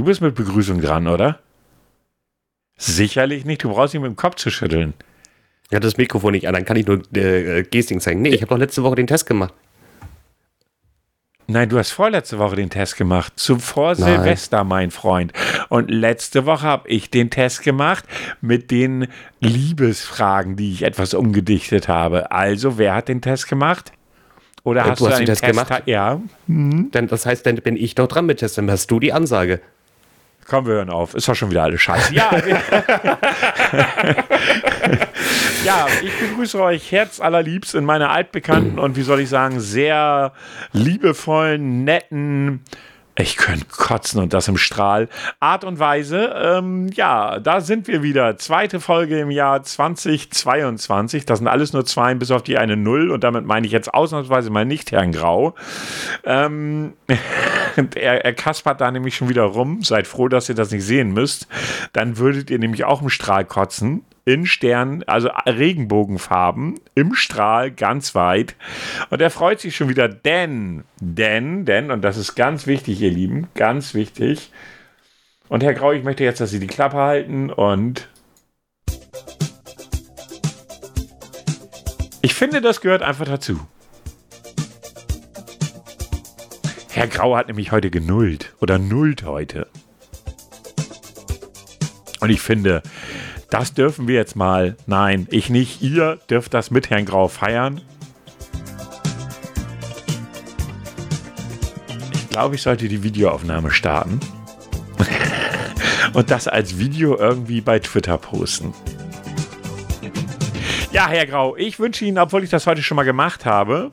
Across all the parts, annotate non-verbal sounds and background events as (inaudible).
Du bist mit Begrüßung dran, oder? Sicherlich nicht. Du brauchst ihn mit dem Kopf zu schütteln. Ja, das Mikrofon nicht an, dann kann ich nur äh, Gesting zeigen. Nee, ich habe doch letzte Woche den Test gemacht. Nein, du hast vorletzte Woche den Test gemacht. Zuvor Silvester, mein Freund. Und letzte Woche habe ich den Test gemacht mit den Liebesfragen, die ich etwas umgedichtet habe. Also, wer hat den Test gemacht? Oder Äh, hast du du, hast einen den Test gemacht? Ja. Dann, das heißt, dann bin ich doch dran mit Test, dann hast du die Ansage. Komm, wir hören auf. Ist doch schon wieder alles scheiße. Ja, (laughs) ja, ich begrüße euch herzallerliebst in meiner altbekannten und wie soll ich sagen, sehr liebevollen, netten, ich könnte kotzen und das im Strahl. Art und Weise, ähm, ja, da sind wir wieder. Zweite Folge im Jahr 2022. Das sind alles nur zwei bis auf die eine Null und damit meine ich jetzt ausnahmsweise mal nicht Herrn Grau. Ähm, (laughs) er, er kaspert da nämlich schon wieder rum. Seid froh, dass ihr das nicht sehen müsst. Dann würdet ihr nämlich auch im Strahl kotzen. In Sternen, also Regenbogenfarben, im Strahl, ganz weit. Und er freut sich schon wieder, denn, denn, denn, und das ist ganz wichtig, ihr Lieben, ganz wichtig. Und Herr Grau, ich möchte jetzt, dass Sie die Klappe halten und. Ich finde, das gehört einfach dazu. Herr Grau hat nämlich heute genullt oder nullt heute. Und ich finde, das dürfen wir jetzt mal. Nein, ich nicht. Ihr dürft das mit Herrn Grau feiern. Ich glaube, ich sollte die Videoaufnahme starten. (laughs) Und das als Video irgendwie bei Twitter posten. Ja, Herr Grau, ich wünsche Ihnen, obwohl ich das heute schon mal gemacht habe.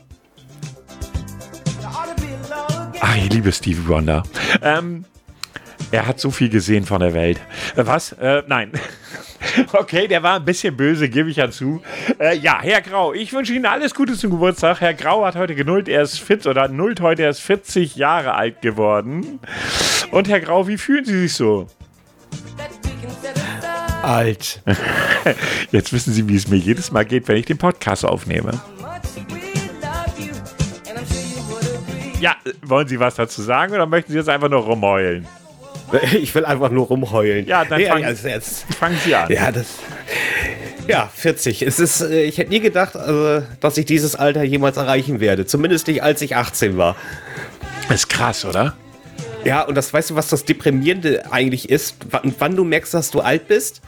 Ach, ich liebe Stevie Wonder. Ähm, er hat so viel gesehen von der Welt. Äh, was? Äh, nein. (laughs) Okay, der war ein bisschen böse, gebe ich ja zu. Äh, ja, Herr Grau, ich wünsche Ihnen alles Gute zum Geburtstag. Herr Grau hat heute genullt, er ist fit oder nullt heute, er ist 40 Jahre alt geworden. Und Herr Grau, wie fühlen Sie sich so? Alt. (laughs) Jetzt wissen Sie, wie es mir jedes Mal geht, wenn ich den Podcast aufnehme. Ja, wollen Sie was dazu sagen oder möchten Sie jetzt einfach nur rumheulen? (laughs) Ich will einfach nur rumheulen. Ja, dann nee, fang- also jetzt, Fangen Sie an. Ja, das. Ja, 40. Es ist, äh, ich hätte nie gedacht, also, dass ich dieses Alter jemals erreichen werde. Zumindest nicht, als ich 18 war. Ist krass, oder? Ja, und das weißt du, was das Deprimierende eigentlich ist? Wann, wann du merkst, dass du alt bist?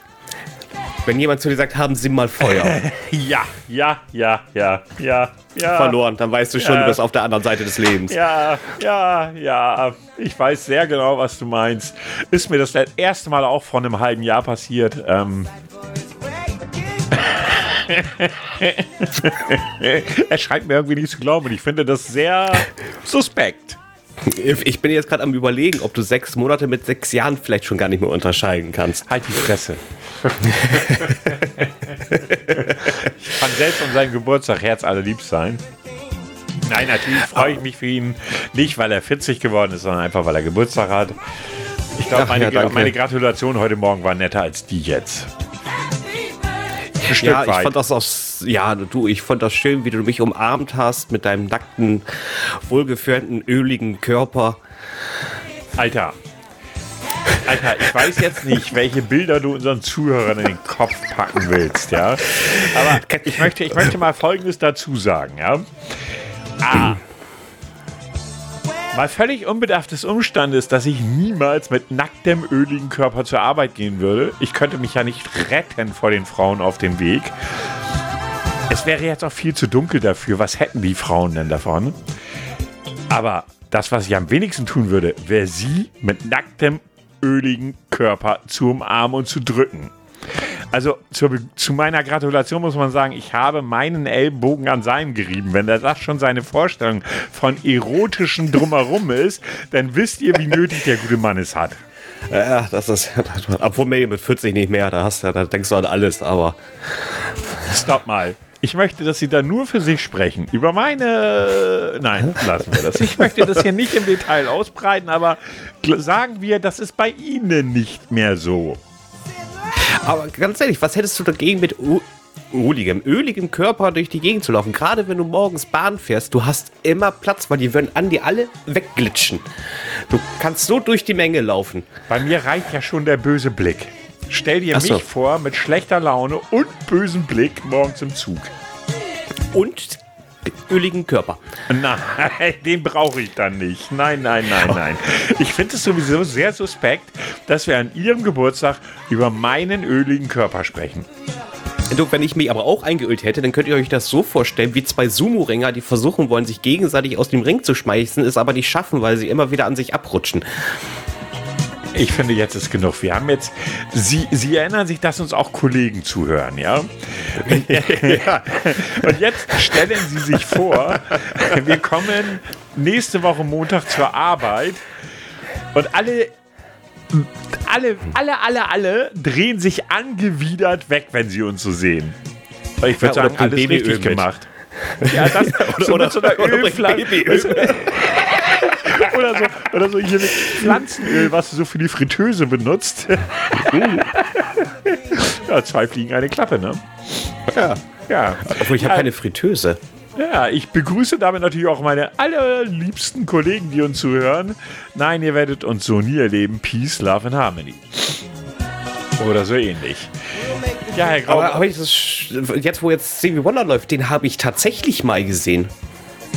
Wenn jemand zu dir sagt, haben Sie mal Feuer (laughs) Ja, ja, ja, ja, ja, ja. verloren, dann weißt du schon, Ja. du bist auf der anderen Seite des Lebens. Ja, ja, ja. Ich weiß sehr genau, was du meinst. Ist mir das das erste Mal auch vor einem halben Jahr passiert. Ähm. (laughs) er scheint mir irgendwie nicht zu glauben und ich finde das sehr suspekt. Ich bin jetzt gerade am überlegen, ob du sechs Monate mit sechs Jahren vielleicht schon gar nicht mehr unterscheiden kannst. Halt die Fresse. (laughs) ich kann selbst an seinem Geburtstag herzallerliebst sein. Nein, natürlich freue ich mich für ihn. Nicht, weil er 40 geworden ist, sondern einfach, weil er Geburtstag hat. Ich glaube, meine, ja, meine Gratulation heute Morgen war netter als die jetzt. Ein Stück Ja, ich weit. fand das auch, ja, du, ich fand das schön, wie du mich umarmt hast mit deinem nackten, wohlgeführten, öligen Körper. Alter. Alter, ich weiß jetzt nicht, welche Bilder du unseren Zuhörern in den Kopf packen willst, ja. Aber ich möchte, ich möchte mal Folgendes dazu sagen, ja. A. Mal völlig unbedarft des Umstandes, dass ich niemals mit nacktem, öligen Körper zur Arbeit gehen würde. Ich könnte mich ja nicht retten vor den Frauen auf dem Weg. Es wäre jetzt auch viel zu dunkel dafür. Was hätten die Frauen denn davon? Aber das, was ich am wenigsten tun würde, wäre sie mit nacktem, öligen Körper zu umarmen und zu drücken. Also Be- zu meiner Gratulation muss man sagen, ich habe meinen Ellbogen an seinem gerieben. Wenn das schon seine Vorstellung von erotischen Drumherum (laughs) ist, dann wisst ihr, wie nötig der gute Mann es hat. Ja, (laughs) das ist, obwohl mir mit 40 nicht mehr, da hast du, da denkst du an alles, aber Stopp mal. Ich möchte, dass Sie da nur für sich sprechen. Über meine. Nein, lassen wir das. (laughs) Ich möchte das hier nicht im Detail ausbreiten, aber sagen wir, das ist bei Ihnen nicht mehr so. Aber ganz ehrlich, was hättest du dagegen mit, öligem, öligem Körper durch die Gegend zu laufen. Gerade wenn du morgens Bahn fährst, du hast immer Platz, weil die würden an dir alle wegglitschen. Du kannst so durch die Menge laufen. Bei mir reicht ja schon der böse Blick. Stell dir so. mich vor mit schlechter Laune und bösem Blick morgens im Zug. Und öligen Körper. Nein, (laughs) den brauche ich dann nicht. Nein, nein, nein, nein. Ich finde es sowieso sehr suspekt, dass wir an Ihrem Geburtstag über meinen öligen Körper sprechen. Du, wenn ich mich aber auch eingeölt hätte, dann könnt ihr euch das so vorstellen, wie zwei Sumo-Ringer, die versuchen wollen, sich gegenseitig aus dem Ring zu schmeißen, es aber nicht schaffen, weil sie immer wieder an sich abrutschen. Ich finde, jetzt ist genug. Wir haben jetzt, Sie, Sie erinnern sich, dass uns auch Kollegen zuhören, ja? (laughs) ja. Und jetzt stellen Sie sich vor, wir kommen nächste Woche Montag zur Arbeit und alle, alle, alle, alle, alle drehen sich angewidert weg, wenn sie uns so sehen. Ich würde Ja, oder sagen, alles Babyöl richtig mit. gemacht. Ja, das, so (laughs) oder- so einer oder Ölflasche. (laughs) Oder so, oder so hier mit Pflanzenöl, was du so für die Fritteuse benutzt. (laughs) ja, zwei fliegen eine Klappe, ne? Ja. Ja. Obwohl, ich habe Ja. keine Fritteuse. Ja, ich begrüße damit natürlich auch meine allerliebsten Kollegen, die uns zuhören. Nein, ihr werdet uns so nie erleben. Peace, Love and Harmony. Oder so ähnlich. Ja, Herr Grau, Aber, aber ich, das, jetzt, wo jetzt Stevie Wonder läuft, den habe ich tatsächlich mal gesehen.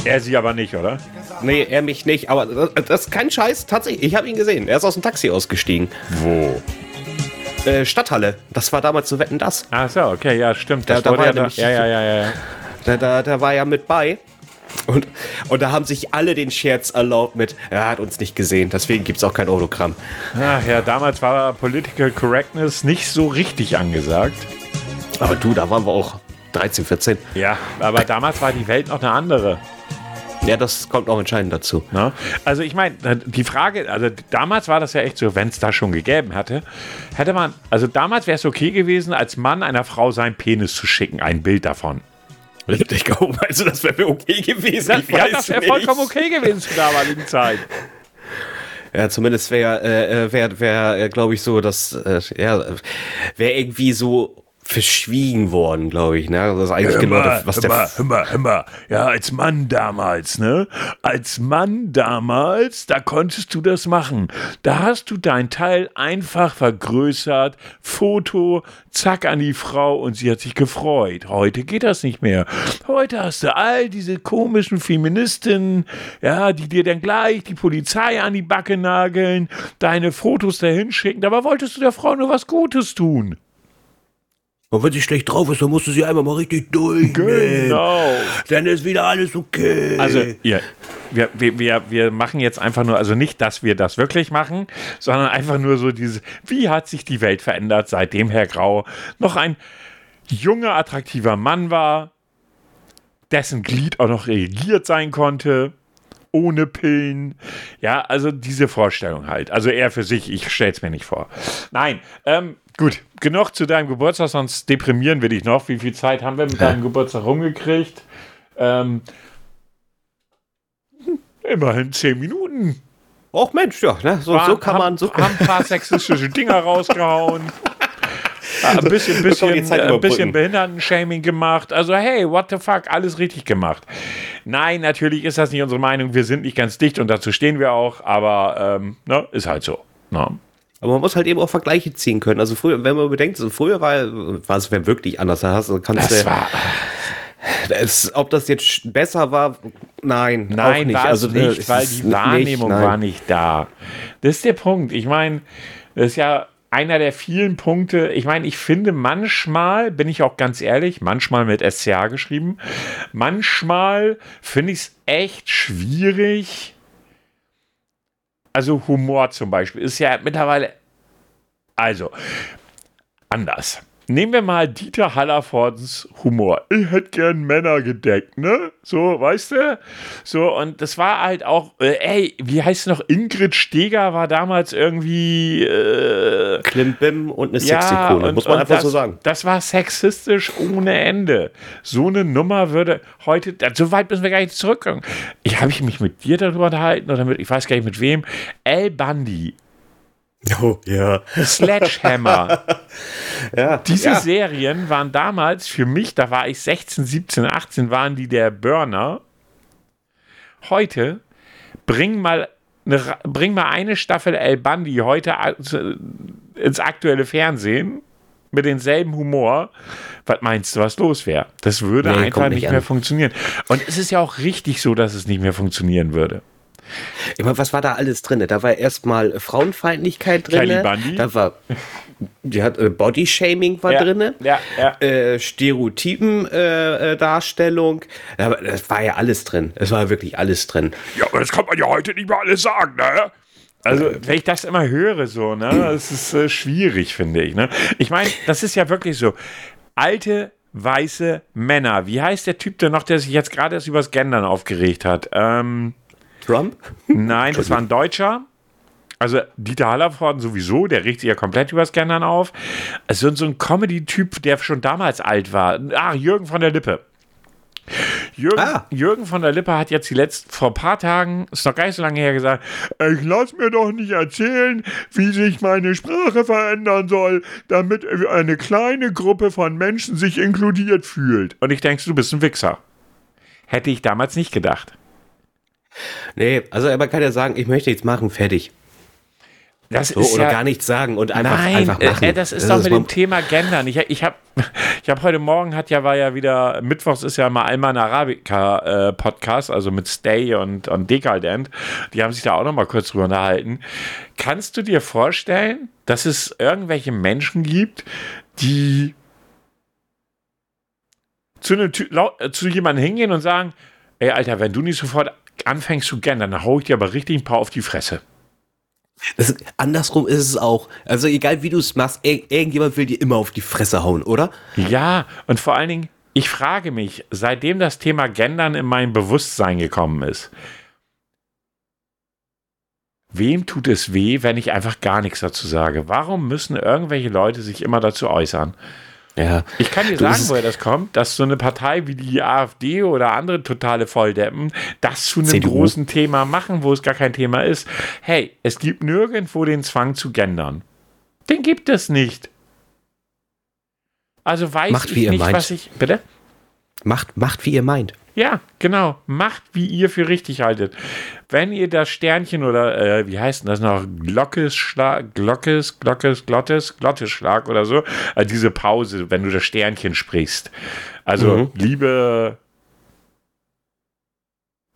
Er sie aber nicht, oder? Nee, er mich nicht, aber das, das ist kein Scheiß, tatsächlich. Ich habe ihn gesehen. Er ist aus dem Taxi ausgestiegen. Wo? Äh, Stadthalle. Das war damals zu Wetten, das. Ach so, okay, ja, stimmt. Da- Das da war ja, er da, ja, ja, ja, ja, ja. Da, da, da war er mit bei. Und, und da haben sich alle den Scherz erlaubt mit, er hat uns nicht gesehen, deswegen gibt es auch kein Autogramm. Ach ja, damals war Political Correctness nicht so richtig angesagt. Aber du, da waren wir auch 13, 14. Ja, aber damals war die Welt noch eine andere. Ja, das kommt auch entscheidend dazu. Ne? Also ich meine, die Frage, also damals war das ja echt so, wenn es da schon gegeben hätte, hätte man, also damals wäre es okay gewesen, als Mann einer Frau seinen Penis zu schicken, ein Bild davon. Ich glaube, also das wäre mir okay gewesen. Ich ja, das wäre vollkommen okay gewesen zur damaligen Zeit. (laughs) Ja, zumindest wäre, äh, wäre, wär, äh, glaube ich, so, dass, äh, ja, wäre irgendwie so verschwiegen worden, glaube ich, ne? Das ist eigentlich genau das, was der. hör mal, hör mal. Ja, als Mann damals, ne? Als Mann damals, da konntest du das machen. Da hast du dein Teil einfach vergrößert, Foto, zack an die Frau und sie hat sich gefreut. Heute geht das nicht mehr. Heute hast du all diese komischen Feministinnen, ja, die dir dann gleich die Polizei an die Backe nageln, deine Fotos dahin schicken. Dabei wolltest du der Frau nur was Gutes tun. Und wenn sie schlecht drauf ist, dann musst du sie einmal mal richtig durch. Genau. Dann ist wieder alles okay. Also, ja, wir, wir, wir, machen jetzt einfach nur, also nicht, dass wir das wirklich machen, sondern einfach nur so dieses, wie hat sich die Welt verändert, seitdem Herr Grau noch ein junger, attraktiver Mann war, dessen Glied auch noch reagiert sein konnte, ohne Pillen. Ja, also diese Vorstellung halt. Also er für sich, ich stell's mir nicht vor. Nein, ähm, gut, genug zu deinem Geburtstag, sonst deprimieren wir dich noch. Wie viel Zeit haben wir mit deinem Geburtstag rumgekriegt? Ähm, immerhin zehn Minuten. Och Mensch, ja, ne? so, so kann man. So haben ein paar sexistische Dinger (laughs) rausgehauen. Ein bisschen, bisschen, ein bisschen. Behindertenshaming gemacht. Also, hey, what the fuck, alles richtig gemacht. Nein, natürlich ist das nicht unsere Meinung. Wir sind nicht ganz dicht und dazu stehen wir auch, aber ähm, ne, ist halt so. Ne? Aber man muss halt eben auch Vergleiche ziehen können. Also früher, wenn man bedenkt, so früher war, war es wirklich anders. Da hast, kannst Das du, war, es, ob das jetzt besser war, nein, nein, nicht. also äh, nicht, es weil die Wahrnehmung nicht, war nicht da. Das ist der Punkt. Ich meine, das ist ja einer der vielen Punkte. Ich meine, ich finde manchmal, bin ich auch ganz ehrlich, manchmal mit SCH geschrieben, manchmal finde ich es echt schwierig. Also Humor zum Beispiel ist ja mittlerweile, also anders. Nehmen wir mal Dieter Hallervordens Humor. Ich hätte gern Männer gedeckt, ne? So, weißt du? So, und das war halt auch, äh, ey, wie heißt es noch? Ingrid Steger war damals irgendwie, äh, Klimbim und eine ja, Sexikone, muss man einfach das, so sagen. Das war sexistisch ohne Ende. So eine Nummer würde heute, so weit müssen wir gar nicht zurückkommen. Ich habe ich mich mit dir darüber unterhalten oder mit, ich weiß gar nicht mit wem. El Bandi Oh, ja. Sledgehammer. (laughs) ja. Diese ja. Serien waren damals für mich, da war ich 16, 17, 18, waren die der Burner. Heute bring mal eine, bring mal eine Staffel El Bundy heute ins aktuelle Fernsehen mit denselben Humor. Was meinst du, was los wäre? Das würde Nee, einfach nicht nicht mehr funktionieren. Und es ist ja auch richtig so, dass es nicht mehr funktionieren würde. Ich meine, was war da alles drin? Da war erstmal Frauenfeindlichkeit drin. Da war die hat äh, Bodyshaming war Ja, drin. ja, ja. Äh, Stereotypen äh, äh, Darstellung. Aber das war ja alles drin. Es war wirklich alles drin. Ja, aber das kann man ja heute nicht mehr alles sagen, ne? Also, wenn ich das immer höre, so, ne, das ist äh, schwierig, finde ich, ne? Ich meine, das ist ja wirklich so. Alte, weiße Männer. Wie heißt der Typ denn noch, der sich jetzt gerade erst übers Gendern aufgeregt hat? Ähm, Trump? nein, das war ein Deutscher. Also Dieter Hallervorden sowieso, der sich ja komplett übers Gendern auf. Es ist so ein Comedy-Typ, der schon damals alt war. Ach, Jürgen von der Lippe. Jürgen, Ah. Jürgen von der Lippe hat jetzt die letzten, vor ein paar Tagen, ist noch gar nicht so lange her, gesagt, ich lass mir doch nicht erzählen, wie sich meine Sprache verändern soll, damit eine kleine Gruppe von Menschen sich inkludiert fühlt. Und ich denke, du bist ein Wichser. Hätte ich damals nicht gedacht. Nee, also man kann ja sagen, ich möchte jetzt machen, fertig. Das So, ist oder ja, gar nichts sagen und einfach, Nein, einfach machen. äh, äh, das ist doch mit mal- dem Thema Gendern. Ich, ich habe (laughs) ich hab heute Morgen, hat ja, war ja wieder, Mittwochs ist ja mal Alman Arabica äh, Podcast, also mit Stay und, und Dekadent. Die haben sich da auch noch mal kurz drüber unterhalten. Kannst du dir vorstellen, dass es irgendwelche Menschen gibt, die zu, einem, äh, zu jemandem hingehen und sagen, ey Alter, wenn du nicht sofort anfängst zu gendern, dann hau ich dir aber richtig ein paar auf die Fresse. Das, andersrum ist es auch. Also egal wie du es machst, ir irgendjemand will dir immer auf die Fresse hauen, oder? Ja, und vor allen Dingen, ich frage mich, seitdem das Thema Gendern in mein Bewusstsein gekommen ist, wem tut es weh, wenn ich einfach gar nichts dazu sage? Warum müssen irgendwelche Leute sich immer dazu äußern? Ja. Ich kann dir Du, sagen, woher das kommt, dass so eine Partei wie die AfD oder andere totale Volldeppen das zu einem CDU. großen Thema machen, wo es gar kein Thema ist. Hey, es gibt nirgendwo den Zwang zu gendern. Den gibt es nicht. Also weiß Macht, ich wie ihr nicht, meint. was ich. Bitte? Macht, macht, wie ihr meint. Ja, genau. Macht, wie ihr für richtig haltet. Wenn ihr das Sternchen oder, äh, wie heißt denn das noch? Glockesschlag, Glockes, Glockes, Glottes, Glotteschlag oder so. Also diese Pause, wenn du das Sternchen sprichst. Also, Mhm. liebe.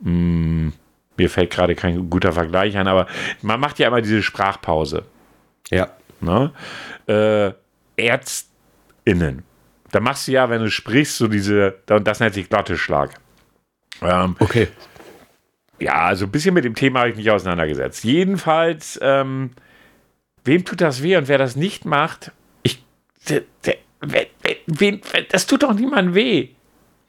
Hm, mir fällt gerade kein guter Vergleich ein, aber man macht ja immer diese Sprachpause. Ja. Ne? Äh, ÄrztInnen. Da machst du ja, wenn du sprichst, so diese, und das nennt sich Glotteschlag. Ähm, Okay. Ja, also ein bisschen mit dem Thema habe ich mich auseinandergesetzt. Jedenfalls, ähm, wem tut das weh und wer das nicht macht, ich, der, der, wen, wen, das tut doch niemandem weh.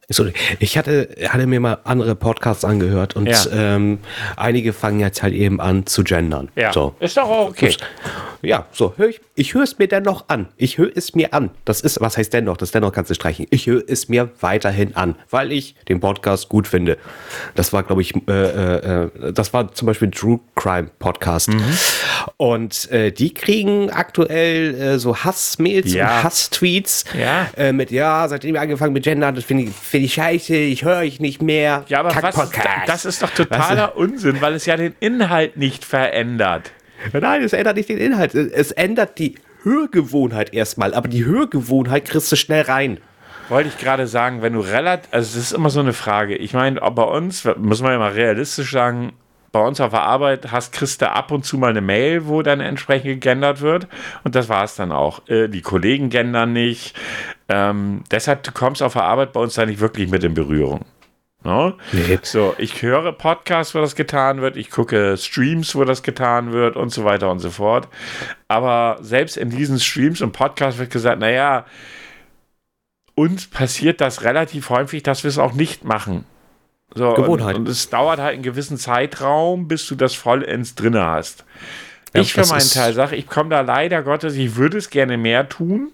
Sorry. Ich hatte, hatte mir mal andere Podcasts angehört und Ja. ähm, einige fangen jetzt halt eben an zu gendern. Ja, So. ist doch auch okay. Ja, so, hör ich, ich höre es mir dennoch an. Ich höre es mir an. Das ist, was heißt dennoch? Das dennoch kannst du streichen. Ich höre es mir weiterhin an, weil ich den Podcast gut finde. Das war, glaube ich, äh, äh, äh, das war zum Beispiel ein True Crime Podcast. Mhm. Und äh, die kriegen aktuell äh, so Hassmails Ja. und Hasstweets Ja. äh, mit, ja, seitdem wir angefangen mit Gendern, das finde ich, finde ich scheiße, ich höre euch nicht mehr. Ja, aber was, das ist doch totaler Unsinn, weil es ja den Inhalt nicht verändert. Nein, es ändert nicht den Inhalt. Es ändert die Hörgewohnheit erstmal, aber die Hörgewohnheit kriegst du schnell rein. Wollte ich gerade sagen, wenn du relativ, also das ist immer so eine Frage. Ich meine, bei uns, muss man ja mal realistisch sagen, bei uns auf der Arbeit hast, kriegst du ab und zu mal eine Mail, wo dann entsprechend gegendert wird. Und das war es dann auch. Äh, die Kollegen gendern nicht. Ähm, deshalb du kommst auf der Arbeit bei uns da nicht wirklich mit in Berührung. No? Nee. So, ich höre Podcasts, wo das getan wird, ich gucke Streams, wo das getan wird und so weiter und so fort. Aber selbst in diesen Streams und Podcasts wird gesagt, naja, uns passiert das relativ häufig, dass wir es auch nicht machen. So, Gewohnheit. Und, es dauert halt einen gewissen Zeitraum, bis du das vollends drinne hast. Ja, ich für meinen Teil sage, ich komme da leider Gottes, ich würde es gerne mehr tun,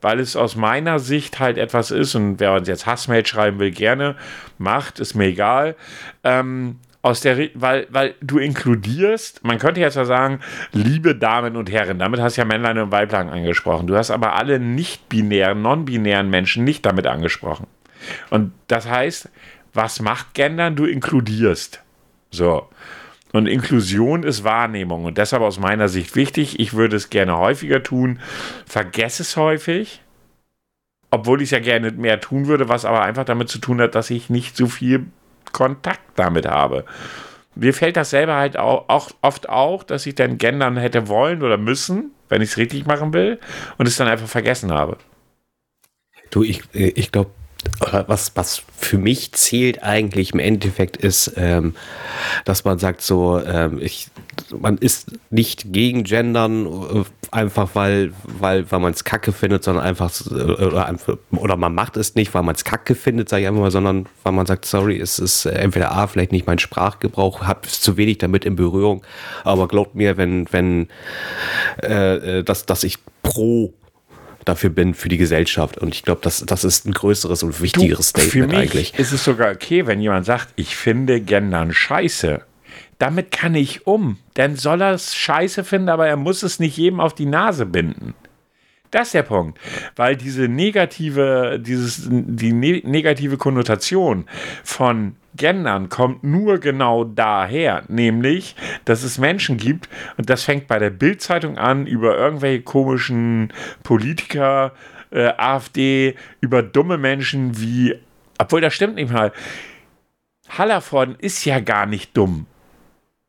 weil es aus meiner Sicht halt etwas ist und wer uns jetzt Hassmail schreiben will, gerne macht, ist mir egal. Ähm, aus der, Re- weil, weil du inkludierst, man könnte jetzt ja sagen, liebe Damen und Herren, damit hast du ja Männlein und Weiblein angesprochen. Du hast aber alle nicht-binären, non-binären Menschen nicht damit angesprochen. Und das heißt, was macht Gendern? Du inkludierst. So. Und Inklusion ist Wahrnehmung und deshalb aus meiner Sicht wichtig. Ich würde es gerne häufiger tun, vergesse es häufig, obwohl ich es ja gerne mehr tun würde, was aber einfach damit zu tun hat, dass ich nicht so viel Kontakt damit habe. Mir fällt das selber halt auch, auch oft auch, dass ich dann gendern hätte wollen oder müssen, wenn ich es richtig machen will und es dann einfach vergessen habe. Du, ich, äh, ich glaube, was, was für mich zählt eigentlich im Endeffekt ist, ähm, dass man sagt so, ähm, ich, man ist nicht gegen Gendern, äh, einfach weil, weil, weil man es kacke findet, sondern einfach, äh, oder, oder man macht es nicht, weil man es kacke findet, sage ich einfach mal, sondern weil man sagt, sorry, es ist entweder A, vielleicht nicht mein Sprachgebrauch, hab zu wenig damit in Berührung, aber glaubt mir, wenn, wenn, äh, äh, dass, dass ich pro dafür bin, für die Gesellschaft. Und ich glaube, das, das ist ein größeres und wichtigeres für Statement mich eigentlich. ist es sogar okay, wenn jemand sagt, ich finde Gendern scheiße. Damit kann ich um. Denn soll er es scheiße finden, aber er muss es nicht jedem auf die Nase binden. Das ist der Punkt. Weil diese negative, dieses, die ne negative Konnotation von Gendern kommt nur genau daher, nämlich, dass es Menschen gibt, und das fängt bei der Bildzeitung an, über irgendwelche komischen Politiker, äh, AfD, über dumme Menschen wie, obwohl das stimmt nicht mal, Hallervorden ist ja gar nicht dumm.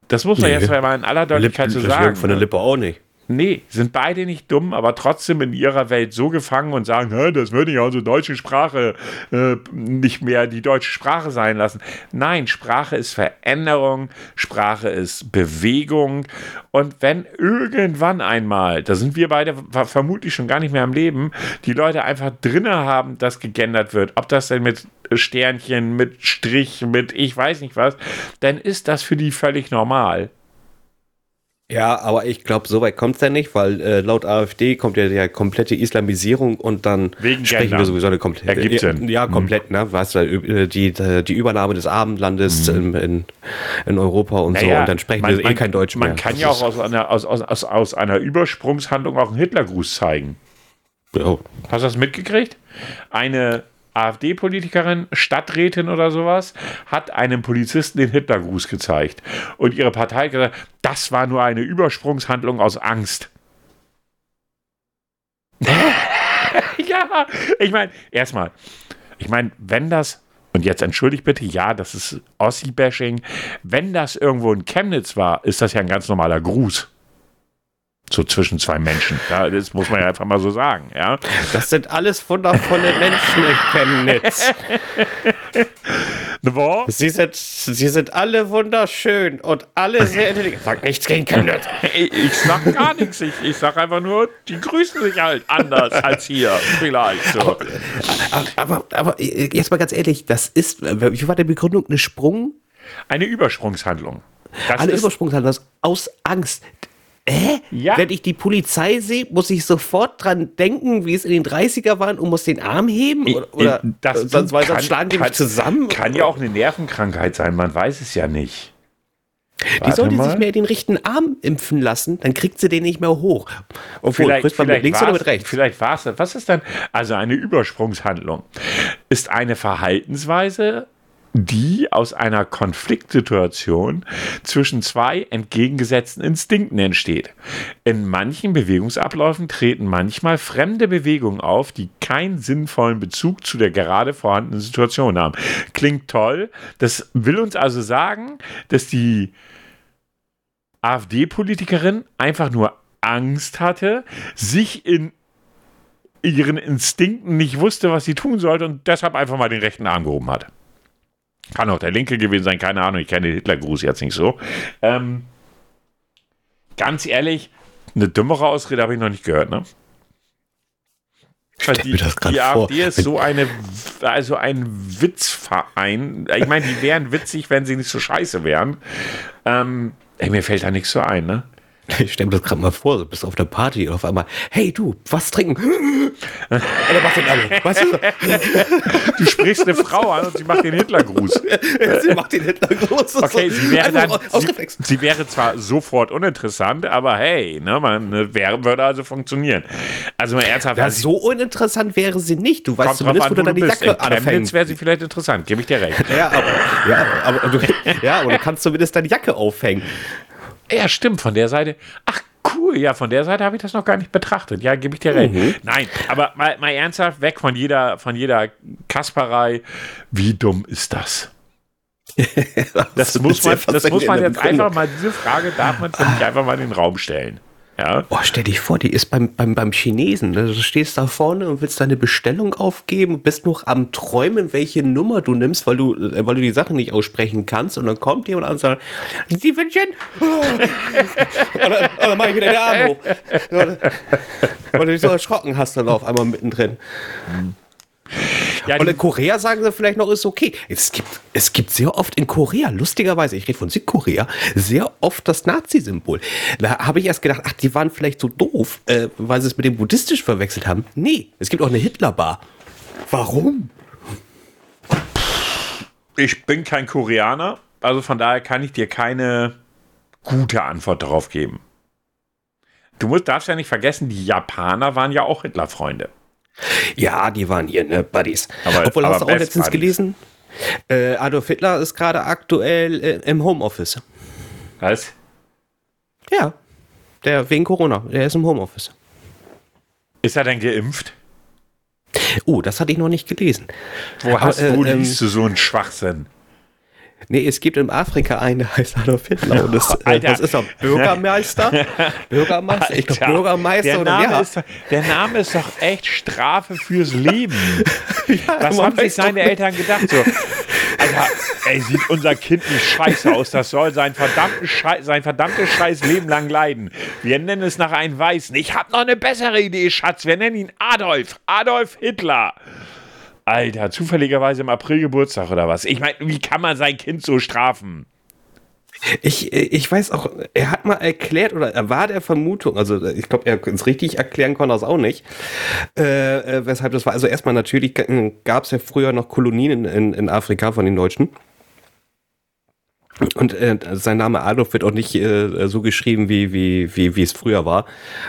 Das muss man Nee. jetzt mal in aller Deutlichkeit so sagen. von der ne? Lippe auch nicht. Nee, sind beide nicht dumm, aber trotzdem in ihrer Welt so gefangen und sagen, "Hä, das würde ja unsere deutsche Sprache äh, nicht mehr die deutsche Sprache sein lassen. Nein, Sprache ist Veränderung, Sprache ist Bewegung. Und wenn irgendwann einmal, da sind wir beide ver- vermutlich schon gar nicht mehr am Leben, die Leute einfach drinne haben, dass gegendert wird, ob das denn mit Sternchen, mit Strich, mit ich weiß nicht was, dann ist das für die völlig normal. Ja, aber ich glaube, so weit kommt es ja nicht, weil äh, laut AfD kommt ja die komplette Islamisierung und dann Wegen sprechen Gender. wir sowieso eine komplette. Ja, Sinn. ja, komplett, ne? Weißt du, äh, die, die Übernahme des Abendlandes in, in, in Europa und so Naja, und dann sprechen man- wir eh man- kein Deutsch mehr. Man kann Das ja auch aus einer, aus, aus, aus, aus einer Übersprungshandlung auch einen Hitlergruß zeigen. Ja. Hast du das mitgekriegt? Eine AfD-Politikerin, Stadträtin oder sowas, hat einem Polizisten den Hitlergruß gezeigt. Und ihre Partei hat gesagt, das war nur eine Übersprungshandlung aus Angst. (laughs) ja, ich meine, erstmal, ich meine, wenn das, und jetzt entschuldigt bitte, ja, das ist Ossi-Bashing, wenn das irgendwo in Chemnitz war, ist das ja ein ganz normaler Gruß. So zwischen zwei Menschen. Ja, das muss man ja einfach mal so sagen, ja. Das sind alles wundervolle Menschen in Chemnitz. (laughs) Ne? Sie sind, sie sind alle wunderschön und alle sehr intelligent. Sag nichts gegen Chemnitz. Ich, ich sag gar nichts. Ich, ich sag einfach nur, die grüßen sich halt anders als hier. Vielleicht so. Aber, aber äh, jetzt mal ganz ehrlich, das ist, wie war die Begründung? Eine Sprung? Eine Übersprungshandlung. Das Alle ist, Übersprungshandlung aus Angst. Äh? Ja. Wenn ich die Polizei sehe, muss ich sofort dran denken, wie es in den 30er waren und muss den Arm heben? Oder, oder das sonst, weil sonst schlagen die mich zusammen? Kann ja auch eine Nervenkrankheit sein, man weiß es ja nicht. die Warte sollte mal. sich mehr den rechten Arm impfen lassen, dann kriegt sie den nicht mehr hoch. Obwohl, Vielleicht, man mit vielleicht links oder mit rechts? Vielleicht war es das. Was ist dann? Also eine Übersprungshandlung ist eine Verhaltensweise, die aus einer Konfliktsituation zwischen zwei entgegengesetzten Instinkten entsteht. In manchen Bewegungsabläufen treten manchmal fremde Bewegungen auf, die keinen sinnvollen Bezug zu der gerade vorhandenen Situation haben. Klingt toll. Das will uns also sagen, dass die AfD-Politikerin einfach nur Angst hatte, sich in ihren Instinkten nicht wusste, was sie tun sollte und deshalb einfach mal den rechten Arm gehoben hat. Kann auch der linke gewesen sein, keine Ahnung, ich kenne den Hitlergruß jetzt nicht so. Ähm, ganz ehrlich, eine dümmere Ausrede habe ich noch nicht gehört, ne? Die, mir das grad die vor, AfD ist so eine, also ein Witzverein. Ich meine, die wären witzig, wenn sie nicht so scheiße wären. Ähm, ey, mir fällt da nichts so ein, ne? (laughs) Ich stell mir das gerade mal vor, du bist auf der Party und auf einmal, hey du, was trinken? (laughs) Und dann macht den alle. Weißt du? (laughs) Du sprichst eine Frau an und sie macht den Hitlergruß. Sie macht den Hitlergruß. Okay, sie wäre dann, sie, sie wäre zwar sofort uninteressant, aber hey, ne, man ne, wäre, würde also funktionieren. Also mal ernsthaft, Ja, also so uninteressant wäre sie nicht. Du weißt zumindest, an, wo du deine bist. Jacke anfängst. wäre sie vielleicht interessant, gebe ich dir recht. Ja, aber, ja, aber, du, ja, aber du kannst zumindest deine Jacke aufhängen. Ja, stimmt, von der Seite. Ach, cool, ja, von der Seite habe ich das noch gar nicht betrachtet. Ja, gebe ich dir recht. Mhm. Nein, aber mal, mal ernsthaft, weg von jeder, von jeder Kasperei. Wie dumm ist das? (laughs) Das muss man, das muss man jetzt einfach mal, diese Frage darf man für mich einfach mal in den Raum stellen. Ja. Oh, stell dich vor, die ist beim, beim, beim Chinesen. Du stehst da vorne und willst deine Bestellung aufgeben und bist noch am Träumen, welche Nummer du nimmst, weil du, äh, weil du die Sache nicht aussprechen kannst. Und dann kommt jemand an und sagt, Sie wünschen. (laughs) und dann, und dann mach ich wieder den Arm hoch. Weil du dich so erschrocken hast dann auf einmal mittendrin. Ja, Und in Korea sagen sie vielleicht noch, ist okay. Es gibt, es gibt sehr oft in Korea, lustigerweise, ich rede von Südkorea, sehr oft das Nazi-Symbol. Da habe ich erst gedacht, ach, die waren vielleicht so doof, äh, weil sie es mit dem buddhistisch verwechselt haben. Nee, es gibt auch eine Hitlerbar. Warum? ich bin kein Koreaner, also von daher kann ich dir keine gute Antwort darauf geben. Du musst, darfst ja nicht vergessen, die Japaner waren ja auch Hitlerfreunde. Ja, die waren hier, ne, Buddies. Aber- Obwohl, aber hast du auch letztens Buddies. gelesen? Äh, Adolf Hitler ist gerade aktuell äh, im Homeoffice. Was? Ja, der wegen Corona, der ist im Homeoffice. Ist er denn geimpft? Oh, das hatte ich noch nicht gelesen. Wo hast äh, du, ähm, liest du so einen Schwachsinn? Nee, es gibt in Afrika einen, der heißt Adolf Hitler. Und das, (laughs) äh, Alter. das ist er Bürgermeister. (laughs) Bürgermeister? Ich glaube, Alter, Bürgermeister der oder Name, ja. ist, doch- der Name ist doch echt Strafe fürs Leben. (laughs) Was man haben sich doch seine. Eltern gedacht? So, Alter, ey, sieht unser Kind nicht scheiße aus. Das soll sein, verdammten Schei sein verdammtes scheiß Leben lang leiden. Wir nennen es nach einem Weißen. Ich habe noch eine bessere Idee, Schatz. Wir nennen ihn Adolf. Adolf Hitler. Alter, zufälligerweise im April Geburtstag oder was? Ich meine, wie kann man sein Kind so strafen? Ich, ich weiß auch, er hat mal erklärt, oder er war der Vermutung, also ich glaube, er es richtig erklären konnte es auch nicht, äh, äh, weshalb das war. Also erstmal natürlich gab es ja früher noch Kolonien in, in, in Afrika von den Deutschen. Und äh, sein Name Adolf wird auch nicht äh, so geschrieben, wie, wie, wie, wie es früher war.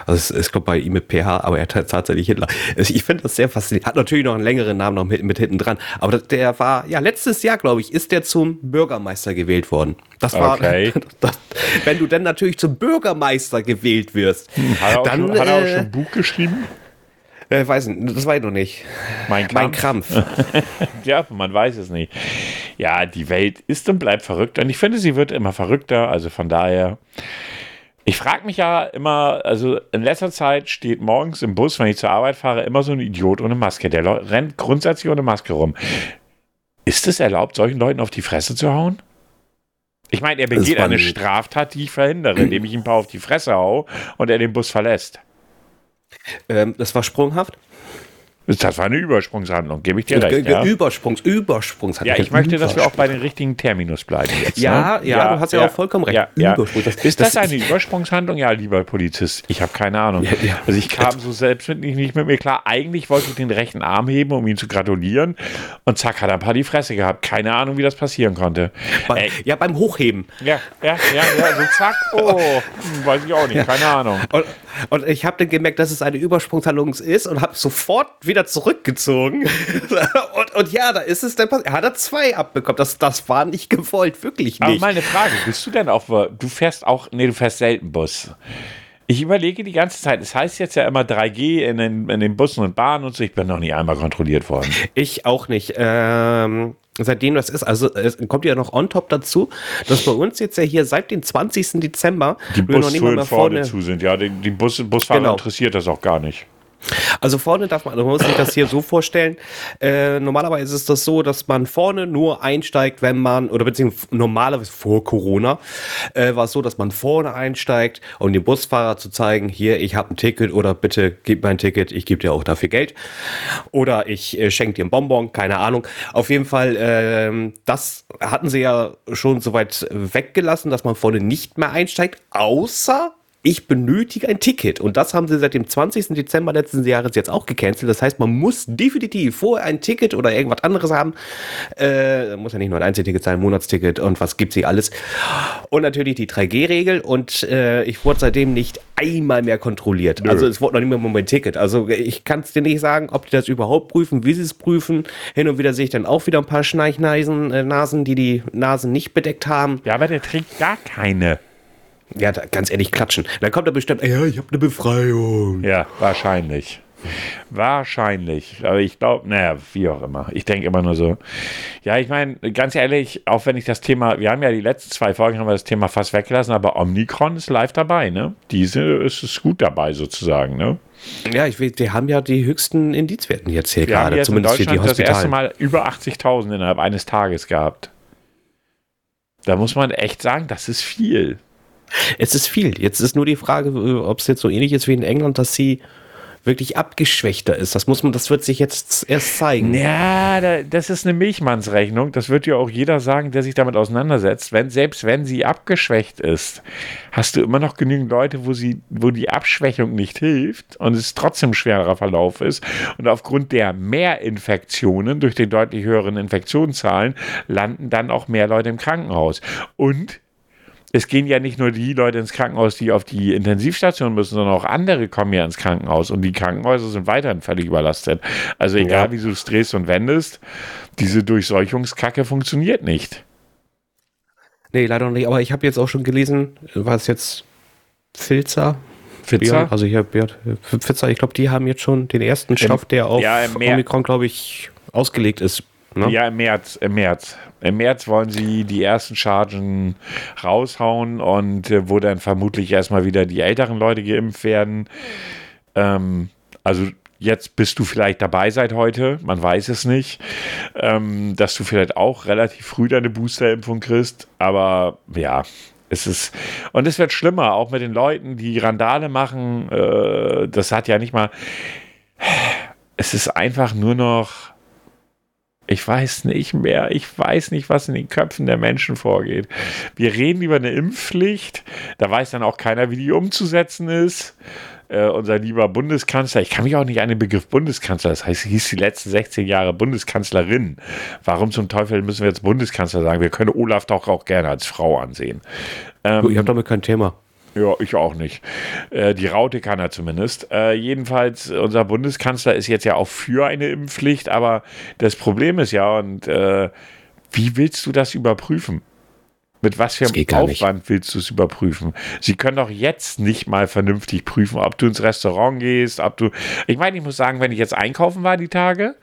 Also es glaube bei ihm mit PH, aber er hat tatsächlich Hitler. Also ich finde das sehr faszinierend. Hat natürlich noch einen längeren Namen noch mit, mit hinten dran. Aber das- der war, ja, letztes Jahr, glaube ich, ist der zum Bürgermeister gewählt worden. Das war, Okay. (laughs) das, wenn du dann natürlich zum Bürgermeister gewählt wirst, Hat er auch, dann, schon, hat er auch äh, schon ein Buch geschrieben? Äh, weiß nicht, das weiß ich noch nicht. Mein Mein Kampf. Krampf. (laughs) Ja, man weiß es nicht. Ja, die Welt ist und bleibt verrückt. Und ich finde, sie wird immer verrückter. Also von daher. Ich frage mich ja immer, also in letzter Zeit steht morgens im Bus, wenn ich zur Arbeit fahre, immer so ein Idiot ohne Maske. Der leu- rennt grundsätzlich ohne Maske rum. Ist es erlaubt, solchen Leuten auf die Fresse zu hauen? Ich meine, er begeht eine ein- Straftat, die ich verhindere, indem ich ihm ein paar auf die Fresse hau und er den Bus verlässt. Ähm, das war sprunghaft. Das war eine Übersprungshandlung, gebe ich dir recht. Ja? Übersprungs, Übersprungs. Ja, ich möchte, dass wir auch bei den richtigen Terminus bleiben jetzt. Ja, ne? ja, du hast ja auch vollkommen recht. Ja, ja. Ist das, das- eine Übersprungshandlung? Ja, lieber Polizist, ich habe keine Ahnung. Ja, ja. Also ich kam so selbst mit, nicht, mit mir klar. Eigentlich wollte ich den rechten Arm heben, um ihm zu gratulieren. Und zack, hat er ein paar die Fresse gehabt. Keine Ahnung, wie das passieren konnte. Bei, ja, beim Hochheben. ja, ja, ja, ja, so zack. Oh, hm, weiß ich auch nicht, keine Ahnung. Und, und ich habe dann gemerkt, dass es eine Übersprungshandlung ist und habe sofort wieder zurückgezogen. (laughs) und, und ja, da ist es dann passiert. Er hat er zwei abbekommen. Das, das war nicht gewollt, wirklich Aber nicht. mal eine Frage, bist du denn auch, du fährst auch, nee, du fährst selten Bus. Ich überlege die ganze Zeit, es heißt jetzt ja immer 3G in den, in den Bussen und Bahnen und so, ich bin noch nie einmal kontrolliert worden. Ich auch nicht. Ähm, seitdem das ist, also es kommt ja noch on top dazu, dass bei uns jetzt ja hier seit dem 20. Dezember Die wir noch nicht mal Bustouren mehr vorne zu sind, ja, die, die Bus, Busfahrer Genau. interessiert das auch gar nicht. Also vorne darf man, man muss sich das hier so vorstellen. Äh, normalerweise ist das so, dass man vorne nur einsteigt, wenn man, oder beziehungsweise normalerweise vor Corona, äh, war es so, dass man vorne einsteigt, um dem Busfahrer zu zeigen, hier, ich habe ein Ticket oder bitte gib mir ein Ticket, ich gebe dir auch dafür Geld. Oder ich äh, schenke dir ein Bonbon, keine Ahnung. Auf jeden Fall, ähm, das hatten sie ja schon so weit weggelassen, dass man vorne nicht mehr einsteigt, außer ich benötige ein Ticket. Und das haben sie seit dem 20. Dezember letzten Jahres jetzt auch gecancelt. Das heißt, man muss definitiv vorher ein Ticket oder irgendwas anderes haben. Äh, muss ja nicht nur ein Einzelticket sein, ein Monatsticket und was gibt sie alles. Und natürlich die 3G-Regel. Und äh, ich wurde seitdem nicht einmal mehr kontrolliert. Also es wurde noch nicht mehr mein Ticket. Also ich kann es dir nicht sagen, ob die das überhaupt prüfen, wie sie es prüfen. Hin und wieder sehe ich dann auch wieder ein paar Schneichneisen, äh, Nasen, die die Nasen nicht bedeckt haben. Ja, aber der trägt gar keine. Ja, da, ganz ehrlich, klatschen. Dann kommt er bestimmt, ja, ich habe eine Befreiung. Ja, wahrscheinlich. Wahrscheinlich. Aber ich glaube, naja, wie auch immer. Ich denke immer nur so. Ja, ich meine, ganz ehrlich, auch wenn ich das Thema, wir haben ja die letzten zwei Folgen haben wir das Thema fast weggelassen, aber Omnicron ist live dabei, ne? Diese ist es gut dabei sozusagen, ne? Ja, ich will, die haben ja die höchsten Indizwerten jetzt hier Wir haben gerade, jetzt in zumindest für die Deutschland das erste Hospitalen. Mal über 80.000 innerhalb eines Tages gehabt. Da muss man echt sagen, das ist viel. Es ist viel. Jetzt ist nur die Frage, äh, ob es jetzt so ähnlich ist wie in England, dass sie wirklich abgeschwächter ist. Das muss man, das wird sich jetzt erst zeigen. Ja, da, das ist eine Milchmannsrechnung. Das wird ja auch jeder sagen, der sich damit auseinandersetzt. Wenn, selbst wenn sie abgeschwächt ist, hast du immer noch genügend Leute, wo, sie, wo die Abschwächung nicht hilft und es trotzdem schwerer Verlauf ist. Und aufgrund der Mehrinfektionen durch die deutlich höheren Infektionszahlen landen dann auch mehr Leute im Krankenhaus. Und es gehen ja nicht nur die Leute ins Krankenhaus, die auf die Intensivstation müssen, sondern auch andere kommen ja ins Krankenhaus und die Krankenhäuser sind weiterhin völlig überlastet. Also egal Ja. wie du es drehst und wendest, diese Durchseuchungskacke funktioniert nicht. Nee, leider noch nicht. Aber ich habe jetzt auch schon gelesen, war es jetzt Filzer? Pfizer? Also ich habe ja, Pfizer, ich glaube, die haben jetzt schon den ersten Stoff, der auf ja, Omikron, glaube ich, ausgelegt ist. Ne? Ja, im März, im März. Im März wollen sie die ersten Chargen raushauen und äh, wo dann vermutlich erstmal wieder die älteren Leute geimpft werden. Ähm, also jetzt bist du vielleicht dabei seit heute, man weiß es nicht, ähm, dass du vielleicht auch relativ früh deine Boosterimpfung kriegst, aber ja. Es ist, und es wird schlimmer, auch mit den Leuten, die Randale machen. Äh, das hat ja nicht mal. Es ist einfach nur noch. Ich weiß nicht mehr. Ich weiß nicht, was in den Köpfen der Menschen vorgeht. Wir reden über eine Impfpflicht. Da weiß dann auch keiner, wie die umzusetzen ist. Äh, unser lieber Bundeskanzler, ich kann mich auch nicht an den Begriff Bundeskanzler, das heißt, sie hieß die letzten 16 Jahre Bundeskanzlerin. Warum zum Teufel müssen wir jetzt Bundeskanzler sagen? Wir können Olaf doch auch gerne als Frau ansehen. Ähm, Ich habe damit kein Thema. Ja, ich auch nicht. Äh, die Raute kann er zumindest. Äh, jedenfalls, unser Bundeskanzler ist jetzt ja auch für eine Impfpflicht, aber das Problem ist ja, und äh, wie willst du das überprüfen? Mit was für einem gar nicht. Aufwand willst du es überprüfen? Sie können doch jetzt nicht mal vernünftig prüfen, ob du ins Restaurant gehst, ob du. Ich meine, ich muss sagen, wenn ich jetzt einkaufen war die Tage,